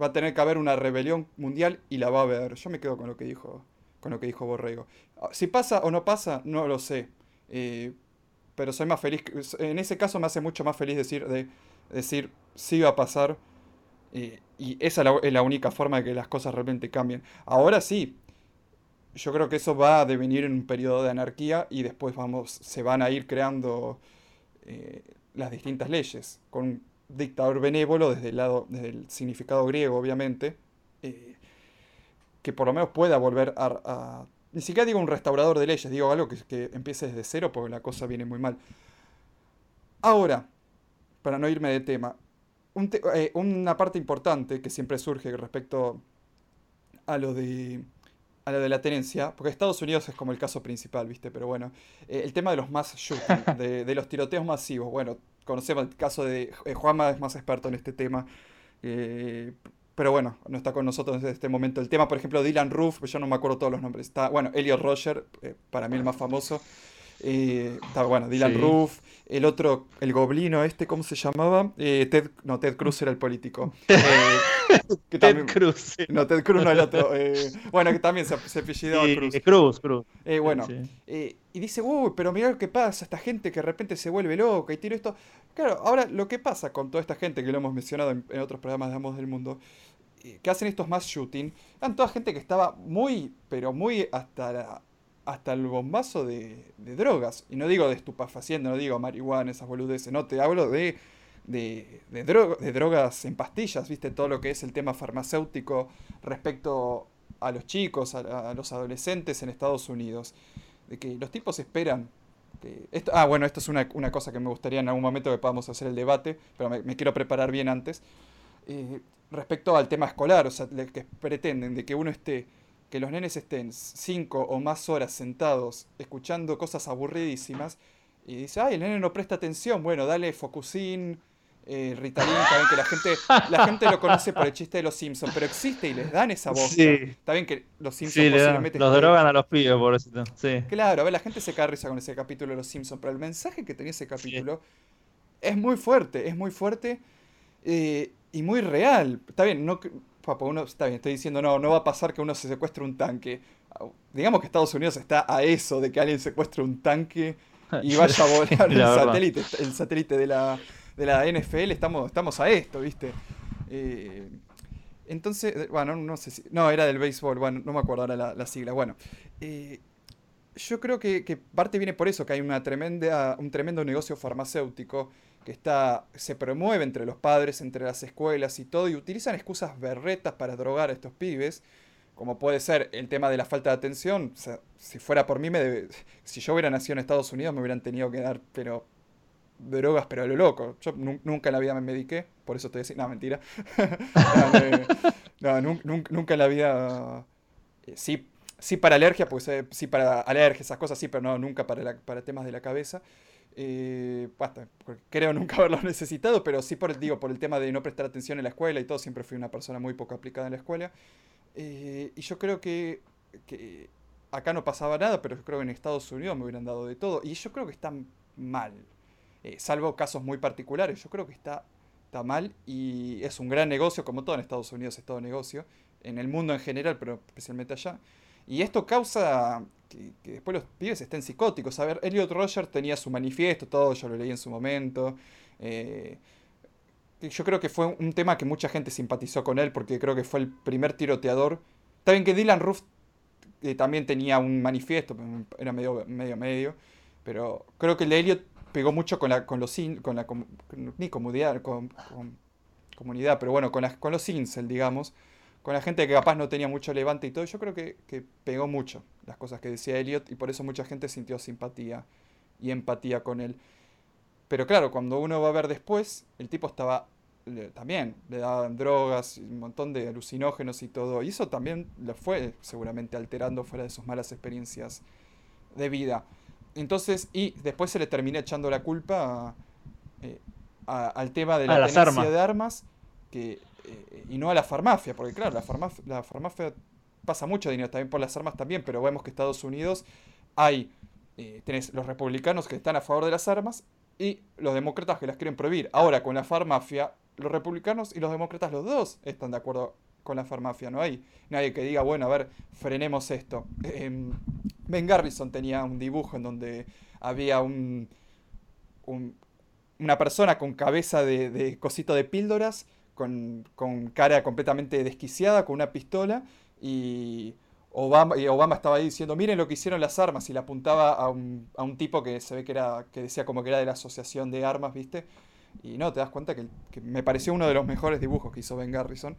va a tener que haber una rebelión mundial y la va a haber. Yo me quedo con lo que dijo, con lo que dijo Borrego. Ah, si pasa o no pasa, no lo sé. Eh, pero soy más feliz. En ese caso me hace mucho más feliz decir, de, decir sí va a pasar. Y esa es la, única forma de que las cosas realmente cambien. Ahora sí, yo creo que eso va a devenir en un periodo de anarquía y después vamos, se van a ir creando eh, las distintas leyes. Con dictador benévolo desde el lado, desde el significado griego, obviamente, eh, que por lo menos pueda volver a, Ni siquiera digo un restaurador de leyes, digo algo que, que empiece desde cero porque la cosa viene muy mal. Ahora, para no irme de tema, eh, una parte importante que siempre surge respecto a lo de a lo de la tenencia, porque Estados Unidos es como el caso principal, ¿viste? Pero bueno, eh, el tema de los más shooting, de, de, los tiroteos masivos, bueno, conocemos el caso de eh, Juanma, es más experto en este tema. Eh, pero bueno, no está con nosotros en este momento. El tema, por ejemplo, Dylan Roof, yo no me acuerdo todos los nombres. Está, bueno, Elliot Roger, eh, para mí el más famoso. Está, bueno, Dylan Roof. El otro, el goblino este, ¿cómo se llamaba? Ted, no, Ted Cruz era el político. Ted Cruz. No, Ted Cruz no el otro. bueno, que también se, se apellidaba Cruz. Cruz, Cruz. bueno, y dice, uy, pero mira lo que pasa, esta gente que de repente se vuelve loca y tiro esto. Claro, ahora lo que pasa con toda esta gente que lo hemos mencionado en, otros programas de Ambos del Mundo, eh, que hacen estos mass shooting, eran toda gente que estaba muy, pero muy hasta hasta el bombazo de, drogas. Y no digo de estupefacientes, no digo marihuana, esas boludeces, no, te hablo de, de, de, drogas en pastillas, viste, todo lo que es el tema farmacéutico respecto a los chicos, a los adolescentes en Estados Unidos de que los tipos esperan ah, bueno, esto es una, cosa que me gustaría en algún momento que podamos hacer el debate, pero me, quiero preparar bien antes. Eh, respecto al tema escolar, o sea, que pretenden de que uno esté, que los nenes estén cinco o más horas sentados escuchando cosas aburridísimas, y dice, ay, el nene no presta atención, bueno, dale Focusin, eh, Ritalin, también que la gente, la gente lo conoce por el chiste de los Simpsons, pero existe y les dan esa voz. Sí. Está bien que los Simpsons posiblemente. Los drogan a los pibes, por eso. Sí. Claro, a ver, la gente se cae risa con ese capítulo de los Simpsons, pero el mensaje que tenía ese capítulo es muy fuerte, es muy fuerte eh, y muy real. Está bien, no. Uno, está bien, estoy diciendo, no, no va a pasar que uno se secuestre un tanque. Digamos que Estados Unidos está a eso de que alguien secuestre un tanque y vaya a volar el satélite, el satélite de la de la NFL estamos, estamos a esto, ¿viste? Eh, entonces, eh, bueno, no sé si. No, era del béisbol, bueno, no me acuerdo ahora la, sigla. Bueno, eh, yo creo que, parte viene por eso, que hay una tremenda, un tremendo negocio farmacéutico que está, se promueve entre los padres, entre las escuelas y todo, y utilizan excusas berretas para drogar a estos pibes, como puede ser el tema de la falta de atención. Si fuera por mí, me si yo hubiera nacido en Estados Unidos, me hubieran tenido que dar, pero drogas, pero a lo loco. Yo nunca en la vida me mediqué, por eso estoy diciendo. No, mentira. no, nunca en la vida. Eh, sí, sí para alergia, pues sí para alergia, esas cosas sí, pero no, nunca para, para temas de la cabeza. Eh, basta, creo nunca haberlo necesitado, pero sí por digo, por el tema de no prestar atención en la escuela y todo, siempre fui una persona muy poco aplicada en la escuela. Eh, y yo creo que, que acá no pasaba nada, pero yo creo que en Estados Unidos me hubieran dado de todo. Y yo creo que están mal. Eh, salvo casos muy particulares. Yo creo que está, está mal y es un gran negocio, como todo en Estados Unidos es todo negocio, en el mundo en general, pero especialmente allá. Y esto causa que, después los pibes estén psicóticos. A ver, Elliot Rogers tenía su manifiesto, todo, yo lo leí en su momento. Eh, yo creo que fue un tema que mucha gente simpatizó con él porque creo que fue el primer tiroteador. Está bien que Dylan Roof eh, también tenía un manifiesto, era medio medio, medio pero creo que el Elliot pegó mucho con la con los con la ni comunidad con, comunidad pero bueno con las con los incel digamos con la gente que capaz no tenía mucho levante y todo yo creo que, pegó mucho las cosas que decía Elliot y por eso mucha gente sintió simpatía y empatía con él. Pero claro cuando uno va a ver después el tipo estaba también le daban drogas un montón de alucinógenos y todo y eso también lo fue seguramente alterando fuera de sus malas experiencias de vida. Entonces, y después se le termina echando la culpa eh, al tema de la tenencia de armas que, y no a la farmacia, porque claro, la farmacia, la farmacia pasa mucho dinero también por las armas también, pero vemos que Estados Unidos hay, eh, los republicanos que están a favor de las armas y los demócratas que las quieren prohibir. Ahora, con la farmacia, los republicanos y los demócratas, los dos, están de acuerdo con la farmacia. No hay nadie que diga, bueno, a ver, frenemos esto. Em, ben Garrison tenía un dibujo en donde había un, una persona con cabeza de, cosito de píldoras, con, cara completamente desquiciada, con una pistola, y Obama, y Obama estaba ahí diciendo, miren lo que hicieron las armas, y le apuntaba a un, a un tipo que se ve que era, que decía como que era de la asociación de armas, ¿viste? Y no, te das cuenta que, que me pareció uno de los mejores dibujos que hizo Ben Garrison.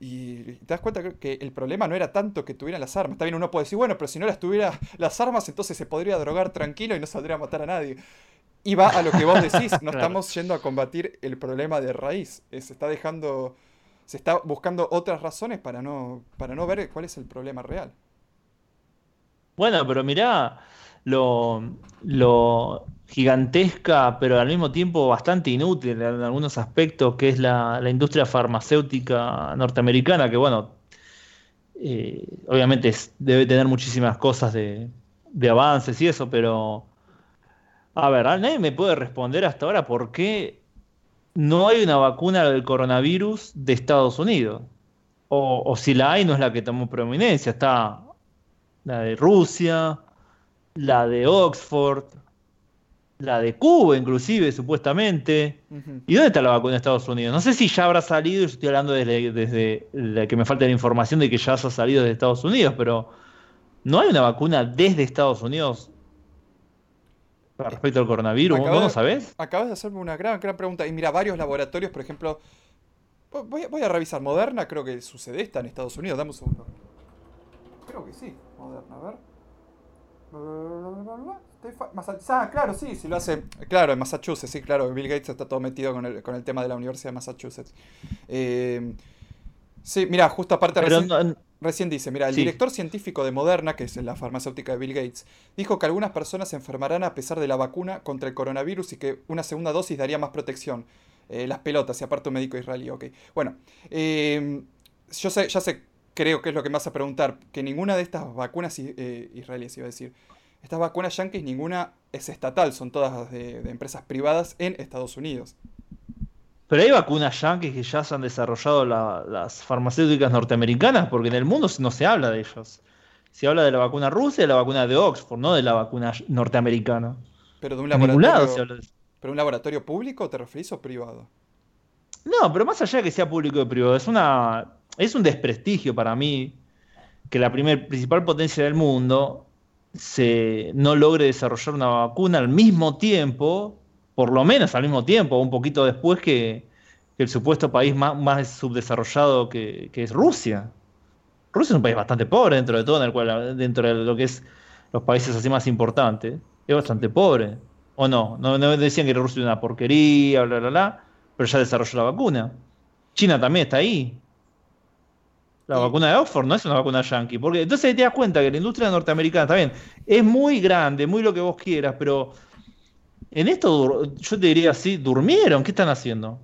Y te das cuenta que el problema no era tanto que tuvieran las armas. También uno puede decir, bueno, pero si no las tuviera las armas, entonces se podría drogar tranquilo y no saldría a matar a nadie. Y va a lo que vos decís, no estamos yendo a combatir el problema de raíz. Se está dejando, se está buscando otras razones para no, para no ver cuál es el problema real. Bueno, pero mirá lo, lo gigantesca, pero al mismo tiempo bastante inútil en algunos aspectos, que es la, industria farmacéutica norteamericana, que bueno, eh, obviamente debe tener muchísimas cosas de, avances y eso, pero a ver, nadie me puede responder hasta ahora por qué no hay una vacuna del coronavirus de Estados Unidos. O, o si la hay, no es la que tomó prominencia. Está la de Rusia, la de Oxford, la de Cuba inclusive, supuestamente. ¿Y dónde está la vacuna de Estados Unidos? No sé si ya habrá salido, yo estoy hablando desde, la que me falta la información de que ya ha salido desde Estados Unidos, pero ¿no hay una vacuna desde Estados Unidos respecto al coronavirus? ¿Vos no sabés? Acabas de hacerme una gran, gran pregunta. Y mira, varios laboratorios, por ejemplo, voy, voy a revisar Moderna, creo que sucede esta en Estados Unidos. Dame un segundo. Creo que sí, Moderna, a ver. Ah, claro, sí, sí lo hace. Claro, en Massachusetts, sí, claro. Bill Gates está todo metido con el, con el tema de la Universidad de Massachusetts. Eh, sí, mira, justo aparte recién, dice, mira, el director científico de Moderna, que es la farmacéutica de Bill Gates, dijo que algunas personas se enfermarán a pesar de la vacuna contra el coronavirus y que una segunda dosis daría más protección. Eh, las pelotas, y aparte un médico israelí, ok. Bueno, eh, yo sé, ya sé, creo que es lo que me vas a preguntar, que ninguna de estas vacunas israelíes, iba a decir, estas vacunas yankees ninguna es estatal, son todas de, empresas privadas en Estados Unidos. Pero hay vacunas yankees que ya se han desarrollado las farmacéuticas norteamericanas, porque en el mundo no se habla de ellos. Se habla de la vacuna rusa y de la vacuna de Oxford, no de la vacuna norteamericana. Pero de un laboratorio. ¿Pero un laboratorio público te referís o privado? No, pero más allá de que sea público o privado, es una. es un desprestigio para mí que la primer, principal potencia del mundo se no logre desarrollar una vacuna al mismo tiempo, por lo menos al mismo tiempo, un poquito después que, el supuesto país más, subdesarrollado que, es Rusia. Rusia es un país bastante pobre dentro de todo, en el cual, dentro de lo que es los países así más importantes, es bastante pobre. ¿O no? No, decían que Rusia era una porquería, bla, bla, bla, pero ya desarrolló la vacuna. China también está ahí. La vacuna de Oxford no es una vacuna yankee. Porque entonces te das cuenta que la industria norteamericana también es muy grande, muy lo que vos quieras, pero en esto yo te diría así, durmieron, ¿qué están haciendo?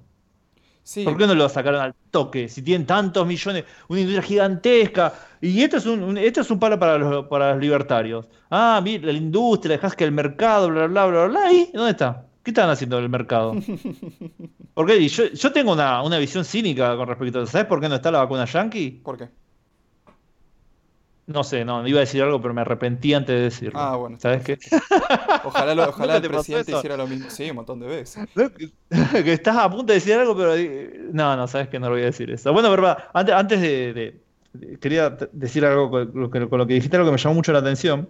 ¿Por qué no lo sacaron al toque? Si tienen tantos millones, una industria gigantesca. Y esto es un, esto es un palo para los, para los libertarios. Ah, mira, la industria, dejas que el mercado, bla, bla, bla, bla, ¿Y dónde está? ¿Qué están haciendo en el mercado? Porque yo, yo tengo una, visión cínica con respecto a eso. ¿Sabes por qué no está la vacuna yankee? ¿Por qué? No sé, no, iba a decir algo, pero me arrepentí antes de decirlo. Ah, bueno. ¿Sabes qué? Ojalá, ojalá el presidente hiciera lo mismo. Sí, un montón de veces. que estás a punto de decir algo, pero. No, no, sabes que no lo voy a decir eso. Bueno, verdad, antes, antes de, Quería decir algo con lo, que, con lo que dijiste, algo que me llamó mucho la atención.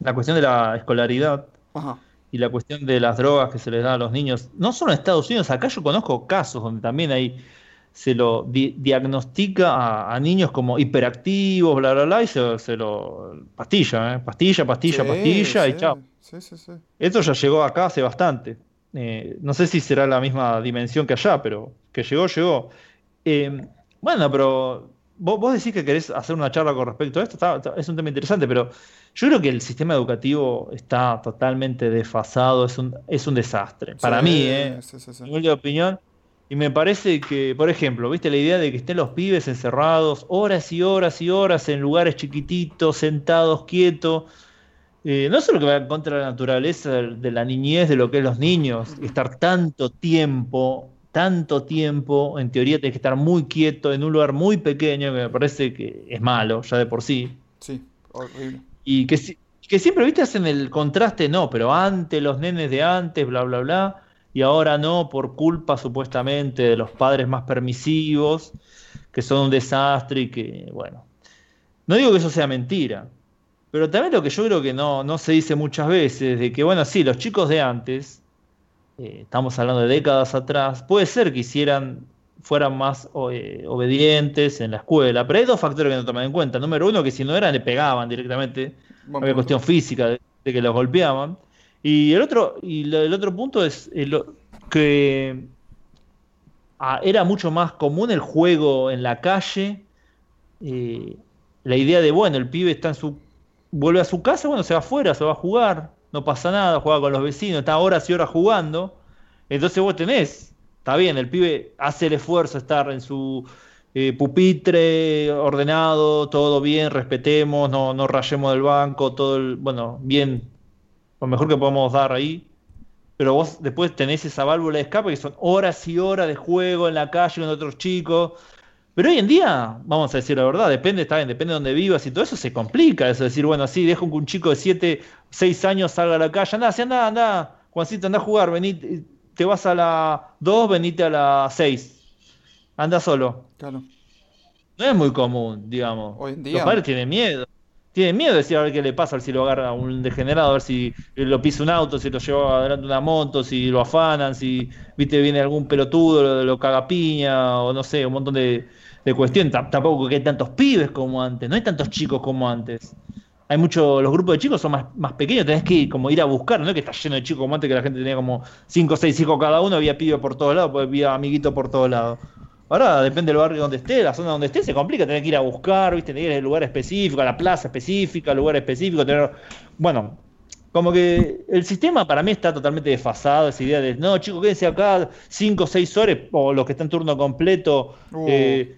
La cuestión de la escolaridad. Ajá y la cuestión de las drogas que se les da a los niños, no solo en Estados Unidos, acá yo conozco casos donde también hay, se lo diagnostica a, niños como hiperactivos, bla, bla, bla, y se, lo pastilla, ¿eh? pastilla, pastilla, pastilla, y chao. Esto ya llegó acá hace bastante. Eh, no sé si será la misma dimensión que allá, pero que llegó, llegó. Eh, bueno, pero vos, decís que querés hacer una charla con respecto a esto, es un tema interesante, pero yo creo que el sistema educativo está totalmente desfasado, es un, es un desastre. Para mí, ¿eh? mi opinión. Y me parece que, por ejemplo, ¿viste la idea de que estén los pibes encerrados horas y horas y horas en lugares chiquititos, sentados, quietos? Eh, no solo que va contra la naturaleza de la niñez, de lo que es los niños, estar tanto tiempo tanto tiempo, en teoría tienes que estar muy quieto en un lugar muy pequeño, que me parece que es malo ya de por sí. Sí, horrible. Y que, que siempre, viste, hacen el contraste, no, pero antes los nenes de antes, bla, bla, bla, y ahora no, por culpa supuestamente de los padres más permisivos, que son un desastre y que, bueno, no digo que eso sea mentira, pero también lo que yo creo que no, no se dice muchas veces, de que, bueno, sí, los chicos de antes eh, estamos hablando de décadas atrás, puede ser que hicieran, fueran más eh, obedientes en la escuela, pero hay dos factores que no toman en cuenta. Número uno, que si no eran, le pegaban directamente, había cuestión física de, que los golpeaban. Y el otro, y el otro punto es eh, que ah, era mucho más común el juego en la calle. la idea de, bueno, el pibe está en su. vuelve a su casa, bueno, se va afuera, se va a jugar no pasa nada, juega con los vecinos, está horas y horas jugando. Entonces vos tenés, está bien, el pibe hace el esfuerzo de estar en su eh, pupitre ordenado, todo bien, respetemos, no, no rayemos del banco, todo el, bueno, bien, lo mejor que podemos dar ahí. Pero vos después tenés esa válvula de escape que son horas y horas de juego en la calle con otros chicos. Pero hoy en día, vamos a decir la verdad, depende, está bien, depende de dónde vivas y todo eso se complica. Eso decir, bueno, sí, dejo que un chico de 7, 6 años salga a la calle, anda, sí, anda, anda, Juancito, anda a jugar, vení, te vas a la 2, venite a la 6. Anda solo. Claro. No es muy común, digamos. Hoy en día. Los padres tienen miedo. Tienen miedo de decir a ver qué le pasa, a ver si lo agarra un degenerado, a ver si lo pisa un auto, si lo lleva adelante una moto, si lo afanan, si viste viene algún pelotudo, lo, caga piña, o no sé, un montón de, de cuestión. Tampoco que hay tantos pibes como antes, no hay tantos chicos como antes. hay muchos, los grupos de chicos son más, más pequeños, tenés que como ir a buscar, no que está lleno de chicos como antes que la gente tenía como 5 o 6 hijos cada uno, había pibes por todos lados, había amiguitos por todos lados. Ahora depende del barrio donde esté, la zona donde esté, se complica, tener que ir a buscar, ¿viste? tener que ir al lugar específico, a la plaza específica, al lugar específico, tener. Bueno, como que el sistema para mí está totalmente desfasado, esa idea de, no, chicos, quédense acá 5 o 6 horas, o los que están turno completo, uh. eh,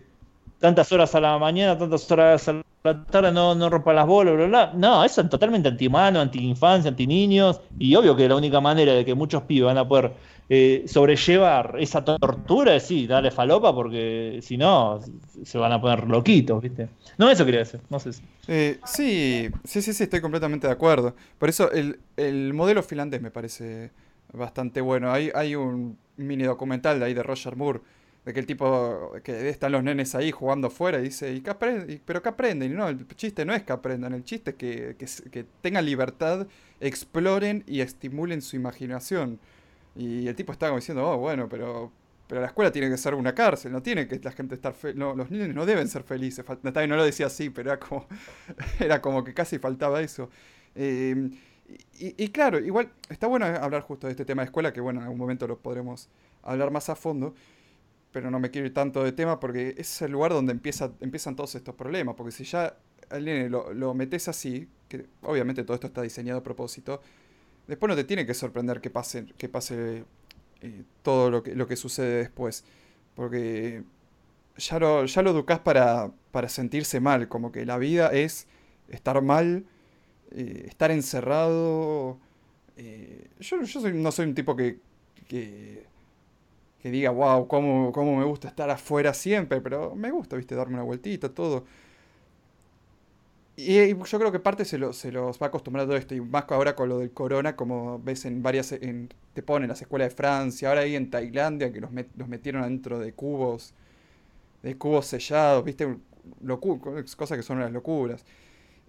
tantas horas a la mañana, tantas horas a la tarde, no, no rompan las bolas, bla, bla. No, eso es totalmente anti-humano, anti-infancia, anti-niños, y obvio que la única manera de que muchos pibes van a poder eh, sobrellevar esa tortura, sí, darle falopa, porque si no, se van a poner loquitos, ¿viste? No, eso quería decir, no sé si. Eh, sí, sí, sí, sí, estoy completamente de acuerdo. Por eso el, el modelo finlandés me parece bastante bueno. Hay, hay un mini documental de ahí de Roger Moore, de que el tipo, que están los nenes ahí jugando afuera y dice, ¿y qué ¿pero qué aprenden? Y no, el chiste no es que aprendan, el chiste es que, que, que tengan libertad, exploren y estimulen su imaginación. Y el tipo estaba diciendo, oh, bueno, pero, pero la escuela tiene que ser una cárcel, no tiene que la gente estar feliz, no, los niños no deben ser felices. no lo decía así, pero era como, era como que casi faltaba eso. Em, y, claro, igual está bueno hablar justo de este tema de escuela, que bueno, en algún momento lo podremos hablar más a fondo, pero no me quiero ir tanto de tema porque es el lugar donde empieza, empiezan todos estos problemas, porque si ya al nene lo, lo metes así, que obviamente todo esto está diseñado a propósito, después no te tiene que sorprender que pase, que pase eh, todo lo que, lo que sucede después. Porque ya lo, ya lo educás para, para sentirse mal, como que la vida es estar mal, eh, estar encerrado. Eh, yo yo no soy un tipo que, que, que diga, wow, cómo, cómo, me gusta estar afuera siempre, pero me gusta, viste, darme una vueltita, todo. Y yo creo que parte se, se los va acostumbrando a esto, y más ahora con lo del corona, como ves en varias, en, te ponen las escuelas de Francia, ahora ahí en Tailandia, que los, los metieron adentro de cubos, de cubos sellados, viste, cosas que son unas locuras.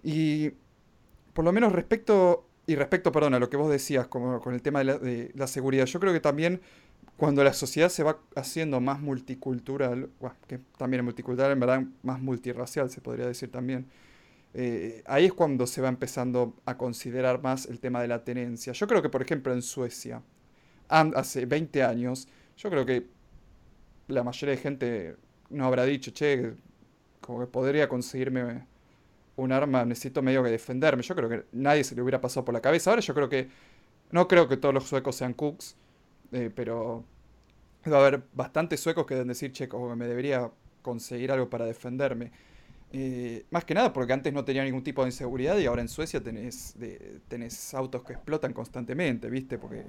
Y por lo menos respecto, y respecto, perdón, a lo que vos decías, como con el tema de la, de la seguridad, yo creo que también cuando la sociedad se va haciendo más multicultural, que también es multicultural, en verdad más multirracial se podría decir también, eh, ahí es cuando se va empezando a considerar más el tema de la tenencia. Yo creo que, por ejemplo, en Suecia, hace 20 años, yo creo que la mayoría de gente no habrá dicho, che, como que podría conseguirme un arma, necesito medio que defenderme. Yo creo que nadie se le hubiera pasado por la cabeza. Ahora yo creo que, no creo que todos los suecos sean cooks, eh, pero va a haber bastantes suecos que deben decir, che, como que me debería conseguir algo para defenderme. Eh, más que nada porque antes no tenía ningún tipo de inseguridad y ahora en Suecia tenés, tenés autos que explotan constantemente, ¿viste? Porque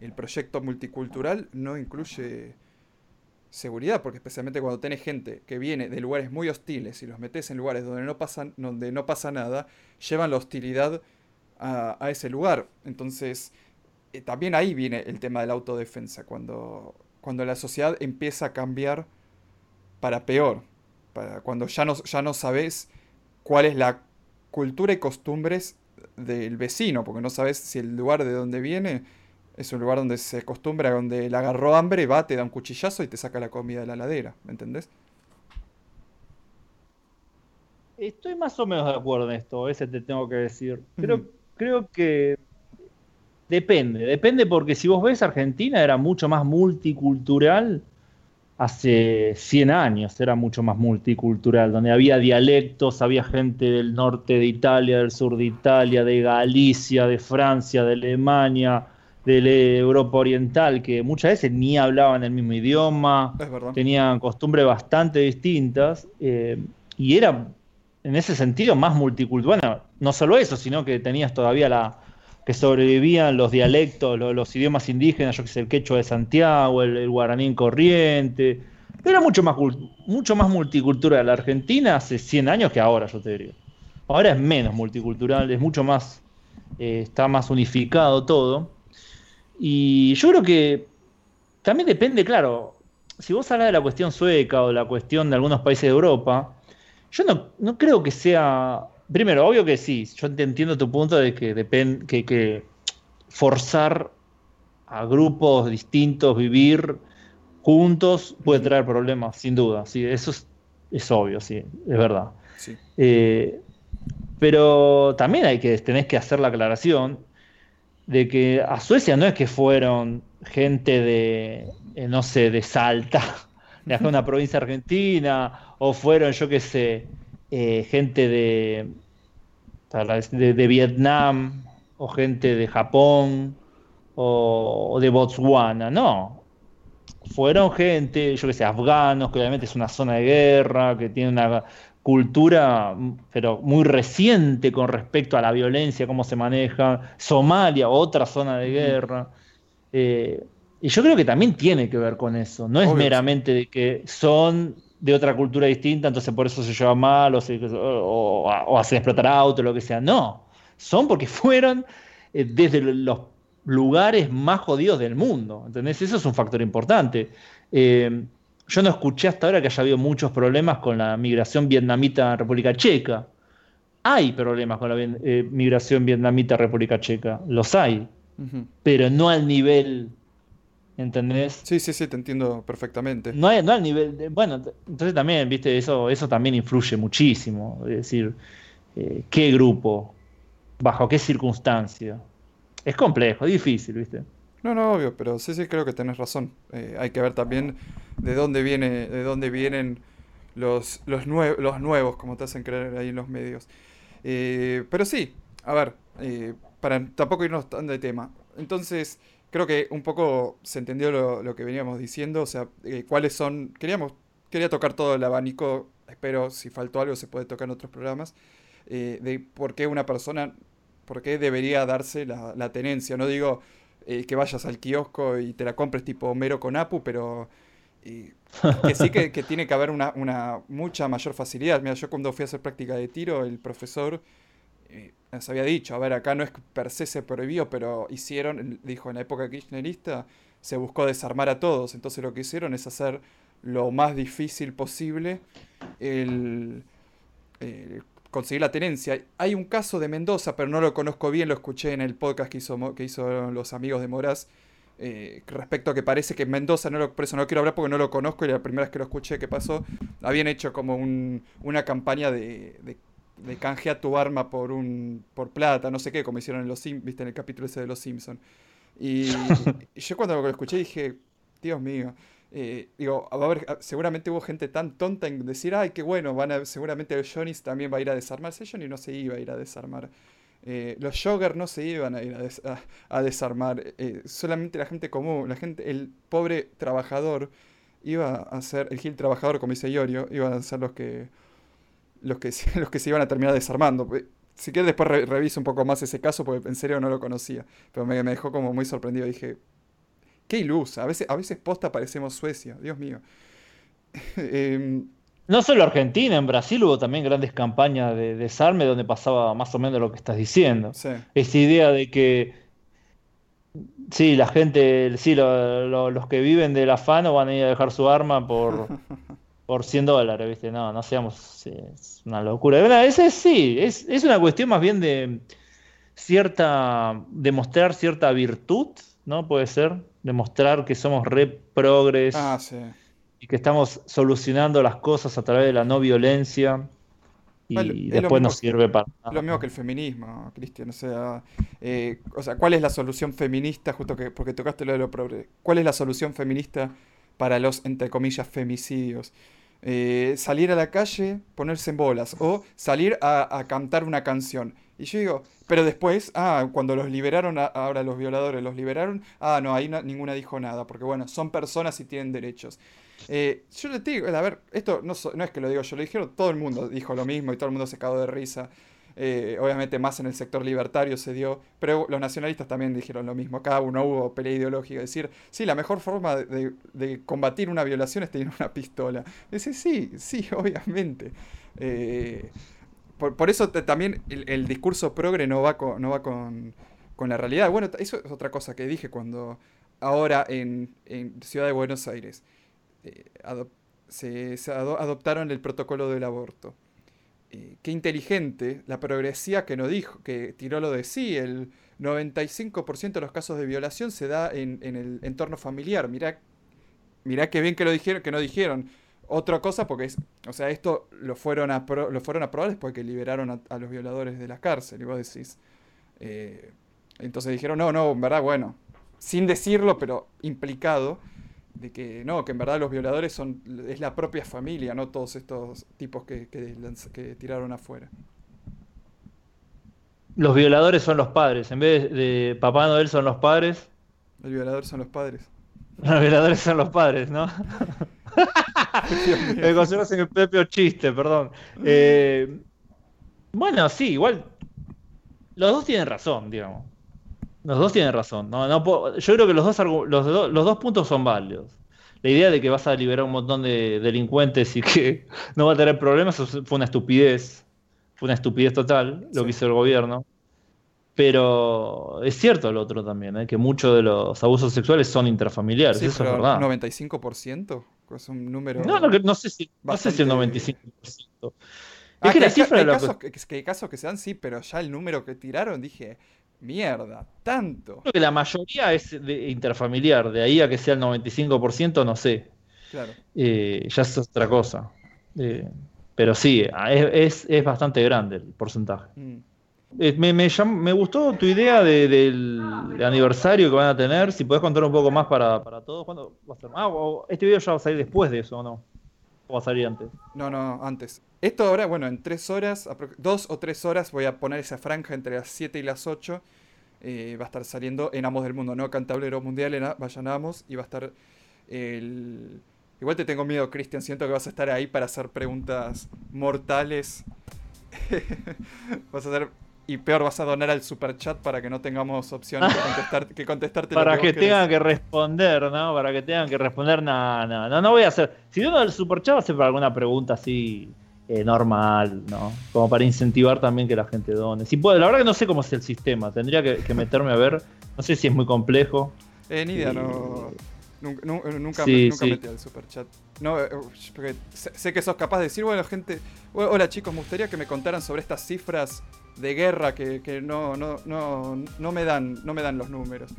el proyecto multicultural no incluye seguridad, porque especialmente cuando tenés gente que viene de lugares muy hostiles y los metes en lugares donde no, pasan, donde no pasa nada, llevan la hostilidad a, ese lugar. Entonces, eh, también ahí viene el tema de la autodefensa, cuando, cuando la sociedad empieza a cambiar para peor cuando ya no, ya no sabes cuál es la cultura y costumbres del vecino, porque no sabes si el lugar de donde viene es un lugar donde se acostumbra, donde le agarró hambre, va, te da un cuchillazo y te saca la comida de la ladera, ¿me entendés? Estoy más o menos de acuerdo en esto, ese te tengo que decir. Creo, creo que depende, depende porque si vos ves Argentina era mucho más multicultural hace 100 años, era mucho más multicultural, donde había dialectos, había gente del norte de Italia, del sur de Italia, de Galicia, de Francia, de Alemania, de Europa Oriental, que muchas veces ni hablaban el mismo idioma, tenían costumbres bastante distintas, eh, y era en ese sentido más multicultural. Bueno, no solo eso, sino que tenías todavía la, que sobrevivían los dialectos, los, idiomas indígenas, yo que sé, el quechua de Santiago, el, guaraní corriente. Era mucho más, mucho más multicultural la Argentina hace 100 años que ahora, yo te diría. Ahora es menos multicultural, es mucho más, eh, está más unificado todo. Y yo creo que también depende, claro, si vos hablas de la cuestión sueca o la cuestión de algunos países de Europa, yo no, no creo que sea Primero, obvio que sí, yo entiendo tu punto de que depende que, que forzar a grupos distintos vivir juntos puede traer problemas, sin duda. Sí, eso es, obvio, sí, es verdad. Eh, Pero también hay que, tenés que hacer la aclaración de que a Suecia no es que fueron gente de, eh, no sé, de Salta, de una provincia argentina, o fueron, yo qué sé, eh, gente de, de, Vietnam, o gente de Japón, o, de Botswana, no. Fueron gente, yo qué sé, afganos, que obviamente es una zona de guerra, que tiene una cultura, pero muy reciente con respecto a la violencia, cómo se maneja. Somalia, otra zona de guerra. Eh, y yo creo que también tiene que ver con eso. No es meramente de que son de otra cultura distinta, entonces por eso se lleva mal o, o, hacen explotar autos, lo que sea. No, son porque fueron eh, desde los lugares más jodidos del mundo. ¿Entendés? Eso es un factor importante. Eh, yo no escuché hasta ahora que haya habido muchos problemas con la migración vietnamita a República Checa. Hay problemas con la eh, migración vietnamita a República Checa, los hay, pero no al nivel, ¿entendés? Sí, sí, sí, te entiendo perfectamente. No, no al nivel, bueno, entonces también, viste, eso, eso también influye muchísimo, es decir, eh, qué grupo, bajo qué circunstancia. Es complejo, es difícil, viste. No, no, obvio, pero sí, sí, creo que tenés razón. Eh, hay que ver también de dónde viene, de dónde vienen los, los, los nuevos, como te hacen creer ahí en los medios. Eh, pero sí, a ver, para tampoco irnos tan de tema. Entonces, creo que un poco se entendió lo, que veníamos diciendo, o sea, cuáles son, queríamos, quería tocar todo el abanico, espero si faltó algo se puede tocar en otros programas, de por qué una persona, por qué debería darse la, la tenencia. No digo eh, que vayas al kiosco y te la compres tipo Homero con Apu, pero que sí que, tiene que haber una, mucha mayor facilidad. Mira, yo cuando fui a hacer práctica de tiro, el profesor nos había dicho, a ver, acá no es que per se se prohibió, pero hicieron, dijo, en la época kirchnerista se buscó desarmar a todos, entonces lo que hicieron es hacer lo más difícil posible el, conseguir la tenencia. Hay un caso de Mendoza, pero no lo conozco bien, lo escuché en el podcast que hizo, que hizo los amigos de Moraz. Eh, respecto a que parece que Mendoza, no lo, por eso no quiero hablar porque no lo conozco y la primera vez que lo escuché que pasó, habían hecho como una campaña de, canjea tu arma por un por plata, no sé qué, como hicieron en los viste en el capítulo ese de los Simpsons. Y, y yo cuando lo escuché dije, Dios mío, eh, digo, a ver, seguramente hubo gente tan tonta en decir, ay, qué bueno, van a, seguramente Johnny también va a ir a desarmarse. Johnny no se iba a ir a desarmar. Eh, los Jogger no se iban a ir a, desarmar. Eh, solamente la gente común, la gente, el pobre trabajador iba a ser, el Gil trabajador, como dice Iorio, iban a ser los que, los que, los que se iban a terminar desarmando. Si quieres después reviso un poco más ese caso, porque en serio no lo conocía. Pero me, me dejó como muy sorprendido. Dije, Qué ilusa. A veces, a veces posta parecemos Suecia. Dios mío. Em, no solo Argentina, en Brasil hubo también grandes campañas de desarme donde pasaba más o menos lo que estás diciendo. Esa idea de que, sí, la gente, sí, los que viven del afano van a ir a dejar su arma por, por 100 dólares, ¿viste? No, no seamos, es una locura. Ese sí, es, es una cuestión más bien de cierta, demostrar cierta virtud, ¿no? Puede ser demostrar que somos re progres ah, y que estamos solucionando las cosas a través de la no violencia y después nos sirve para lo mismo que el feminismo Cristian o sea eh, o sea cuál es la solución feminista justo que porque tocaste lo de lo progres cuál es la solución feminista para los entre comillas femicidios eh, salir a la calle ponerse en bolas o salir a cantar una canción y yo digo, pero después, ah, cuando los liberaron, ahora los violadores los liberaron, ah, no, ahí ninguna dijo nada, porque bueno, son personas y tienen derechos. Eh, yo le digo, a ver, esto no, no, es que lo digo yo, lo dijeron, todo el mundo dijo lo mismo y todo el mundo se cagó de risa. Eh, obviamente más en el sector libertario se dio, pero los nacionalistas también dijeron lo mismo. Cada uno hubo pelea ideológica. Decir, sí, la mejor forma de, combatir una violación es tener una pistola. Decir, sí, sí, obviamente. Eh, por, eso también el, discurso progre no va, con, no va con, la realidad. Bueno, eso es otra cosa que dije cuando ahora en, Ciudad de Buenos Aires eh, se, adoptaron el protocolo del aborto. Eh, qué inteligente la progresía que no dijo, que tiró lo de sí, el 95% de los casos de violación se da en, el entorno familiar. Mirá, mirá qué bien que lo dijeron, que no dijeron otra cosa porque es, o sea, esto lo fueron a, lo fueron a probar después que liberaron a, los violadores de la cárcel, y vos decís. Eh, entonces dijeron, no, no, en verdad, bueno, sin decirlo, pero implicado, de que no, que en verdad los violadores son, es la propia familia, no todos estos tipos que, que tiraron afuera. Los violadores son los padres, en vez de Papá Noel son los padres. Los violadores son los padres. Los violadores son los padres, ¿no? Me consideras en el propio chiste, perdón. Eh, bueno, sí, igual. Los dos tienen razón, digamos. Los dos tienen razón. No, no yo creo que los dos, los, los dos puntos son válidos. La idea de que vas a liberar un montón de delincuentes y que no va a tener problemas fue una estupidez. Fue una estupidez total lo que hizo el gobierno. Pero es cierto lo otro también, ¿eh? que muchos de los abusos sexuales son intrafamiliares. eso es verdad. ¿95%? Es un número. No, no, no sé si, no sé si el 95%. Ah, es que, la cifra hay, casos, que, que, casos que se dan, sí, pero ya el número que tiraron, dije, mierda, tanto. Creo que la mayoría es de interfamiliar, de ahí a que sea el 95%, no sé. Claro. Eh, ya es otra cosa. Eh, pero sí, es, es, bastante grande el porcentaje. Mm. Eh, me, me, gustó tu idea del aniversario que van a tener. Si podés contar un poco más para, todos. ¿Cuándo va a ser? Ah, este video ya va a salir después de eso, ¿o no? ¿O va a salir antes? No, no, antes. Esto ahora, bueno, en tres horas, dos o tres horas, voy a poner esa franja entre las 7 y las 8. Eh, va a estar saliendo en Amos del Mundo, no Cantablero Mundial, en Vayan Amos. Y va a estar el. Igual te tengo miedo, Cristian. Siento que vas a estar ahí para hacer preguntas mortales. vas a hacer y peor, vas a donar al super chat para que no tengamos opción de contestar, que contestarte. Para que, tengan que responder, ¿no? Para que tengan que responder, no, no, no, no voy a hacer. Si dono al super chat va a ser para alguna pregunta así eh, normal, ¿no? Como para incentivar también que la gente done. Si puede, la verdad que no sé cómo es el sistema, tendría que, meterme a ver. No sé si es muy complejo. Eh, ni idea, no. Nunca, nunca, metí al super chat. No, eh, porque sé que sos capaz de decir, bueno, gente, hola chicos, me gustaría que me contaran sobre estas cifras de guerra que, que no, no, no, no, me dan, no me dan los números.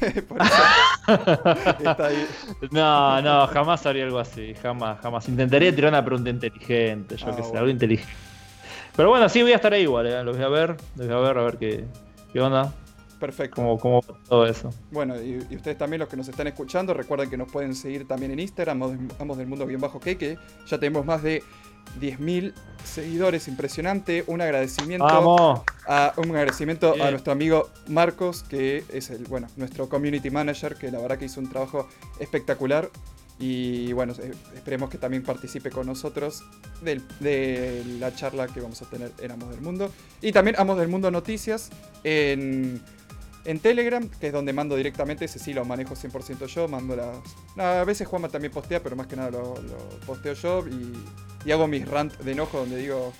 Por está ahí. No, no, jamás haría algo así, jamás, jamás. Intentaría tirar una pregunta inteligente, yo ah, que sé, algo inteligente. Pero bueno, sí voy a estar ahí igual, ¿eh? los voy a ver, los voy a ver, a ver qué, qué onda. Perfecto. Como, como todo eso. Bueno, y, ustedes también los que nos están escuchando, recuerden que nos pueden seguir también en Instagram, Amos del Mundo bien bajo que, que ya tenemos más de 10.000 seguidores, impresionante. Un agradecimiento a un agradecimiento a nuestro amigo Marcos, que es el bueno, nuestro community manager, que la verdad que hizo un trabajo espectacular. Y bueno, esperemos que también participe con nosotros de, la charla que vamos a tener en Amos del Mundo. Y también Amos del Mundo Noticias en, Telegram, que es donde mando directamente. Ese sí lo manejo 100% yo. Mando las. a veces Juanma también postea, pero más que nada lo, posteo yo. Y hago mis rant de enojo donde digo,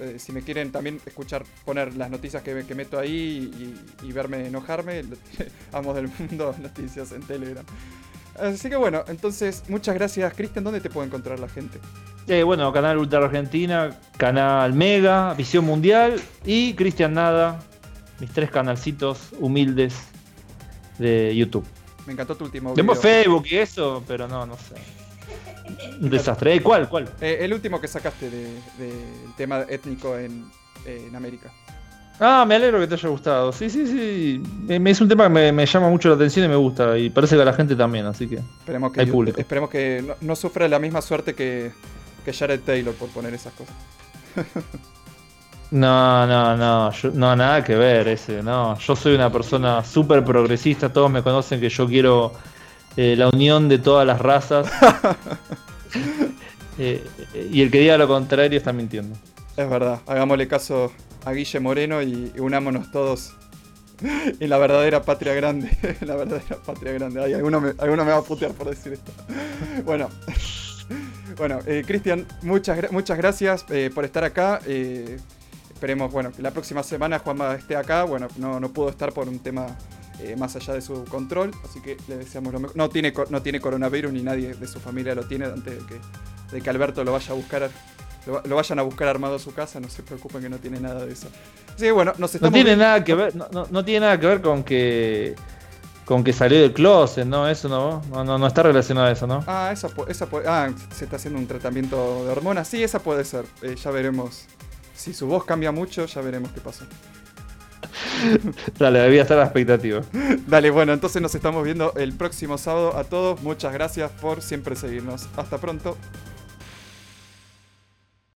eh, si me quieren también escuchar, poner las noticias que, que meto ahí y, verme enojarme, Amos del Mundo Noticias en Telegram. Así que bueno, entonces muchas gracias Cristian, ¿dónde te puede encontrar la gente? Eh, bueno, canal Ultra Argentina, canal Mega, Visión Mundial y Cristian Nada, mis tres canalcitos humildes de YouTube. Me encantó tu último video. Tenemos Facebook y eso, pero no, no sé. Un desastre. ¿Eh? ¿Cuál? ¿Cuál? Eh, el último que sacaste del tema étnico en, América. Ah, me alegro que te haya gustado. Sí, sí, sí. es un tema que me, llama mucho la atención y me gusta. Y parece que a la gente también, así que. Esperemos que, público. Esperemos que no, sufra la misma suerte que, que Jared Taylor por poner esas cosas. No, no, no, no, nada que ver ese, no. Yo soy una persona súper progresista, todos me conocen que yo quiero eh, la unión de todas las razas. Eh, y el que diga lo contrario está mintiendo. Es verdad, hagámosle caso a Guille Moreno y, unámonos todos en la verdadera patria grande. la verdadera patria grande. Ay, alguno, me, va a putear por decir esto. bueno. Bueno, eh, Cristian, muchas, muchas gracias por estar acá. Esperemos, bueno, que la próxima semana Juanma esté acá. Bueno, no, no pudo estar por un tema eh, más allá de su control. Así que le deseamos lo mejor. No tiene, no tiene coronavirus ni nadie de su familia lo tiene antes de que, de que Alberto lo vaya a buscar. Lo, vayan a buscar armado a su casa, no se preocupen que no tiene nada de eso. Así que bueno, no tiene nada que ver, no, tiene nada que ver con que con que salió del closet, ¿no? Eso no, no, no, está relacionado a eso, ¿no? Ah, esa, esa ah, se está haciendo un tratamiento de hormonas. Sí, esa puede ser. Eh, ya veremos. Si su voz cambia mucho, ya veremos qué pasa. Dale, debía estar la expectativa. Dale, bueno, entonces nos estamos viendo el próximo sábado a todos. Muchas gracias por siempre seguirnos. Hasta pronto.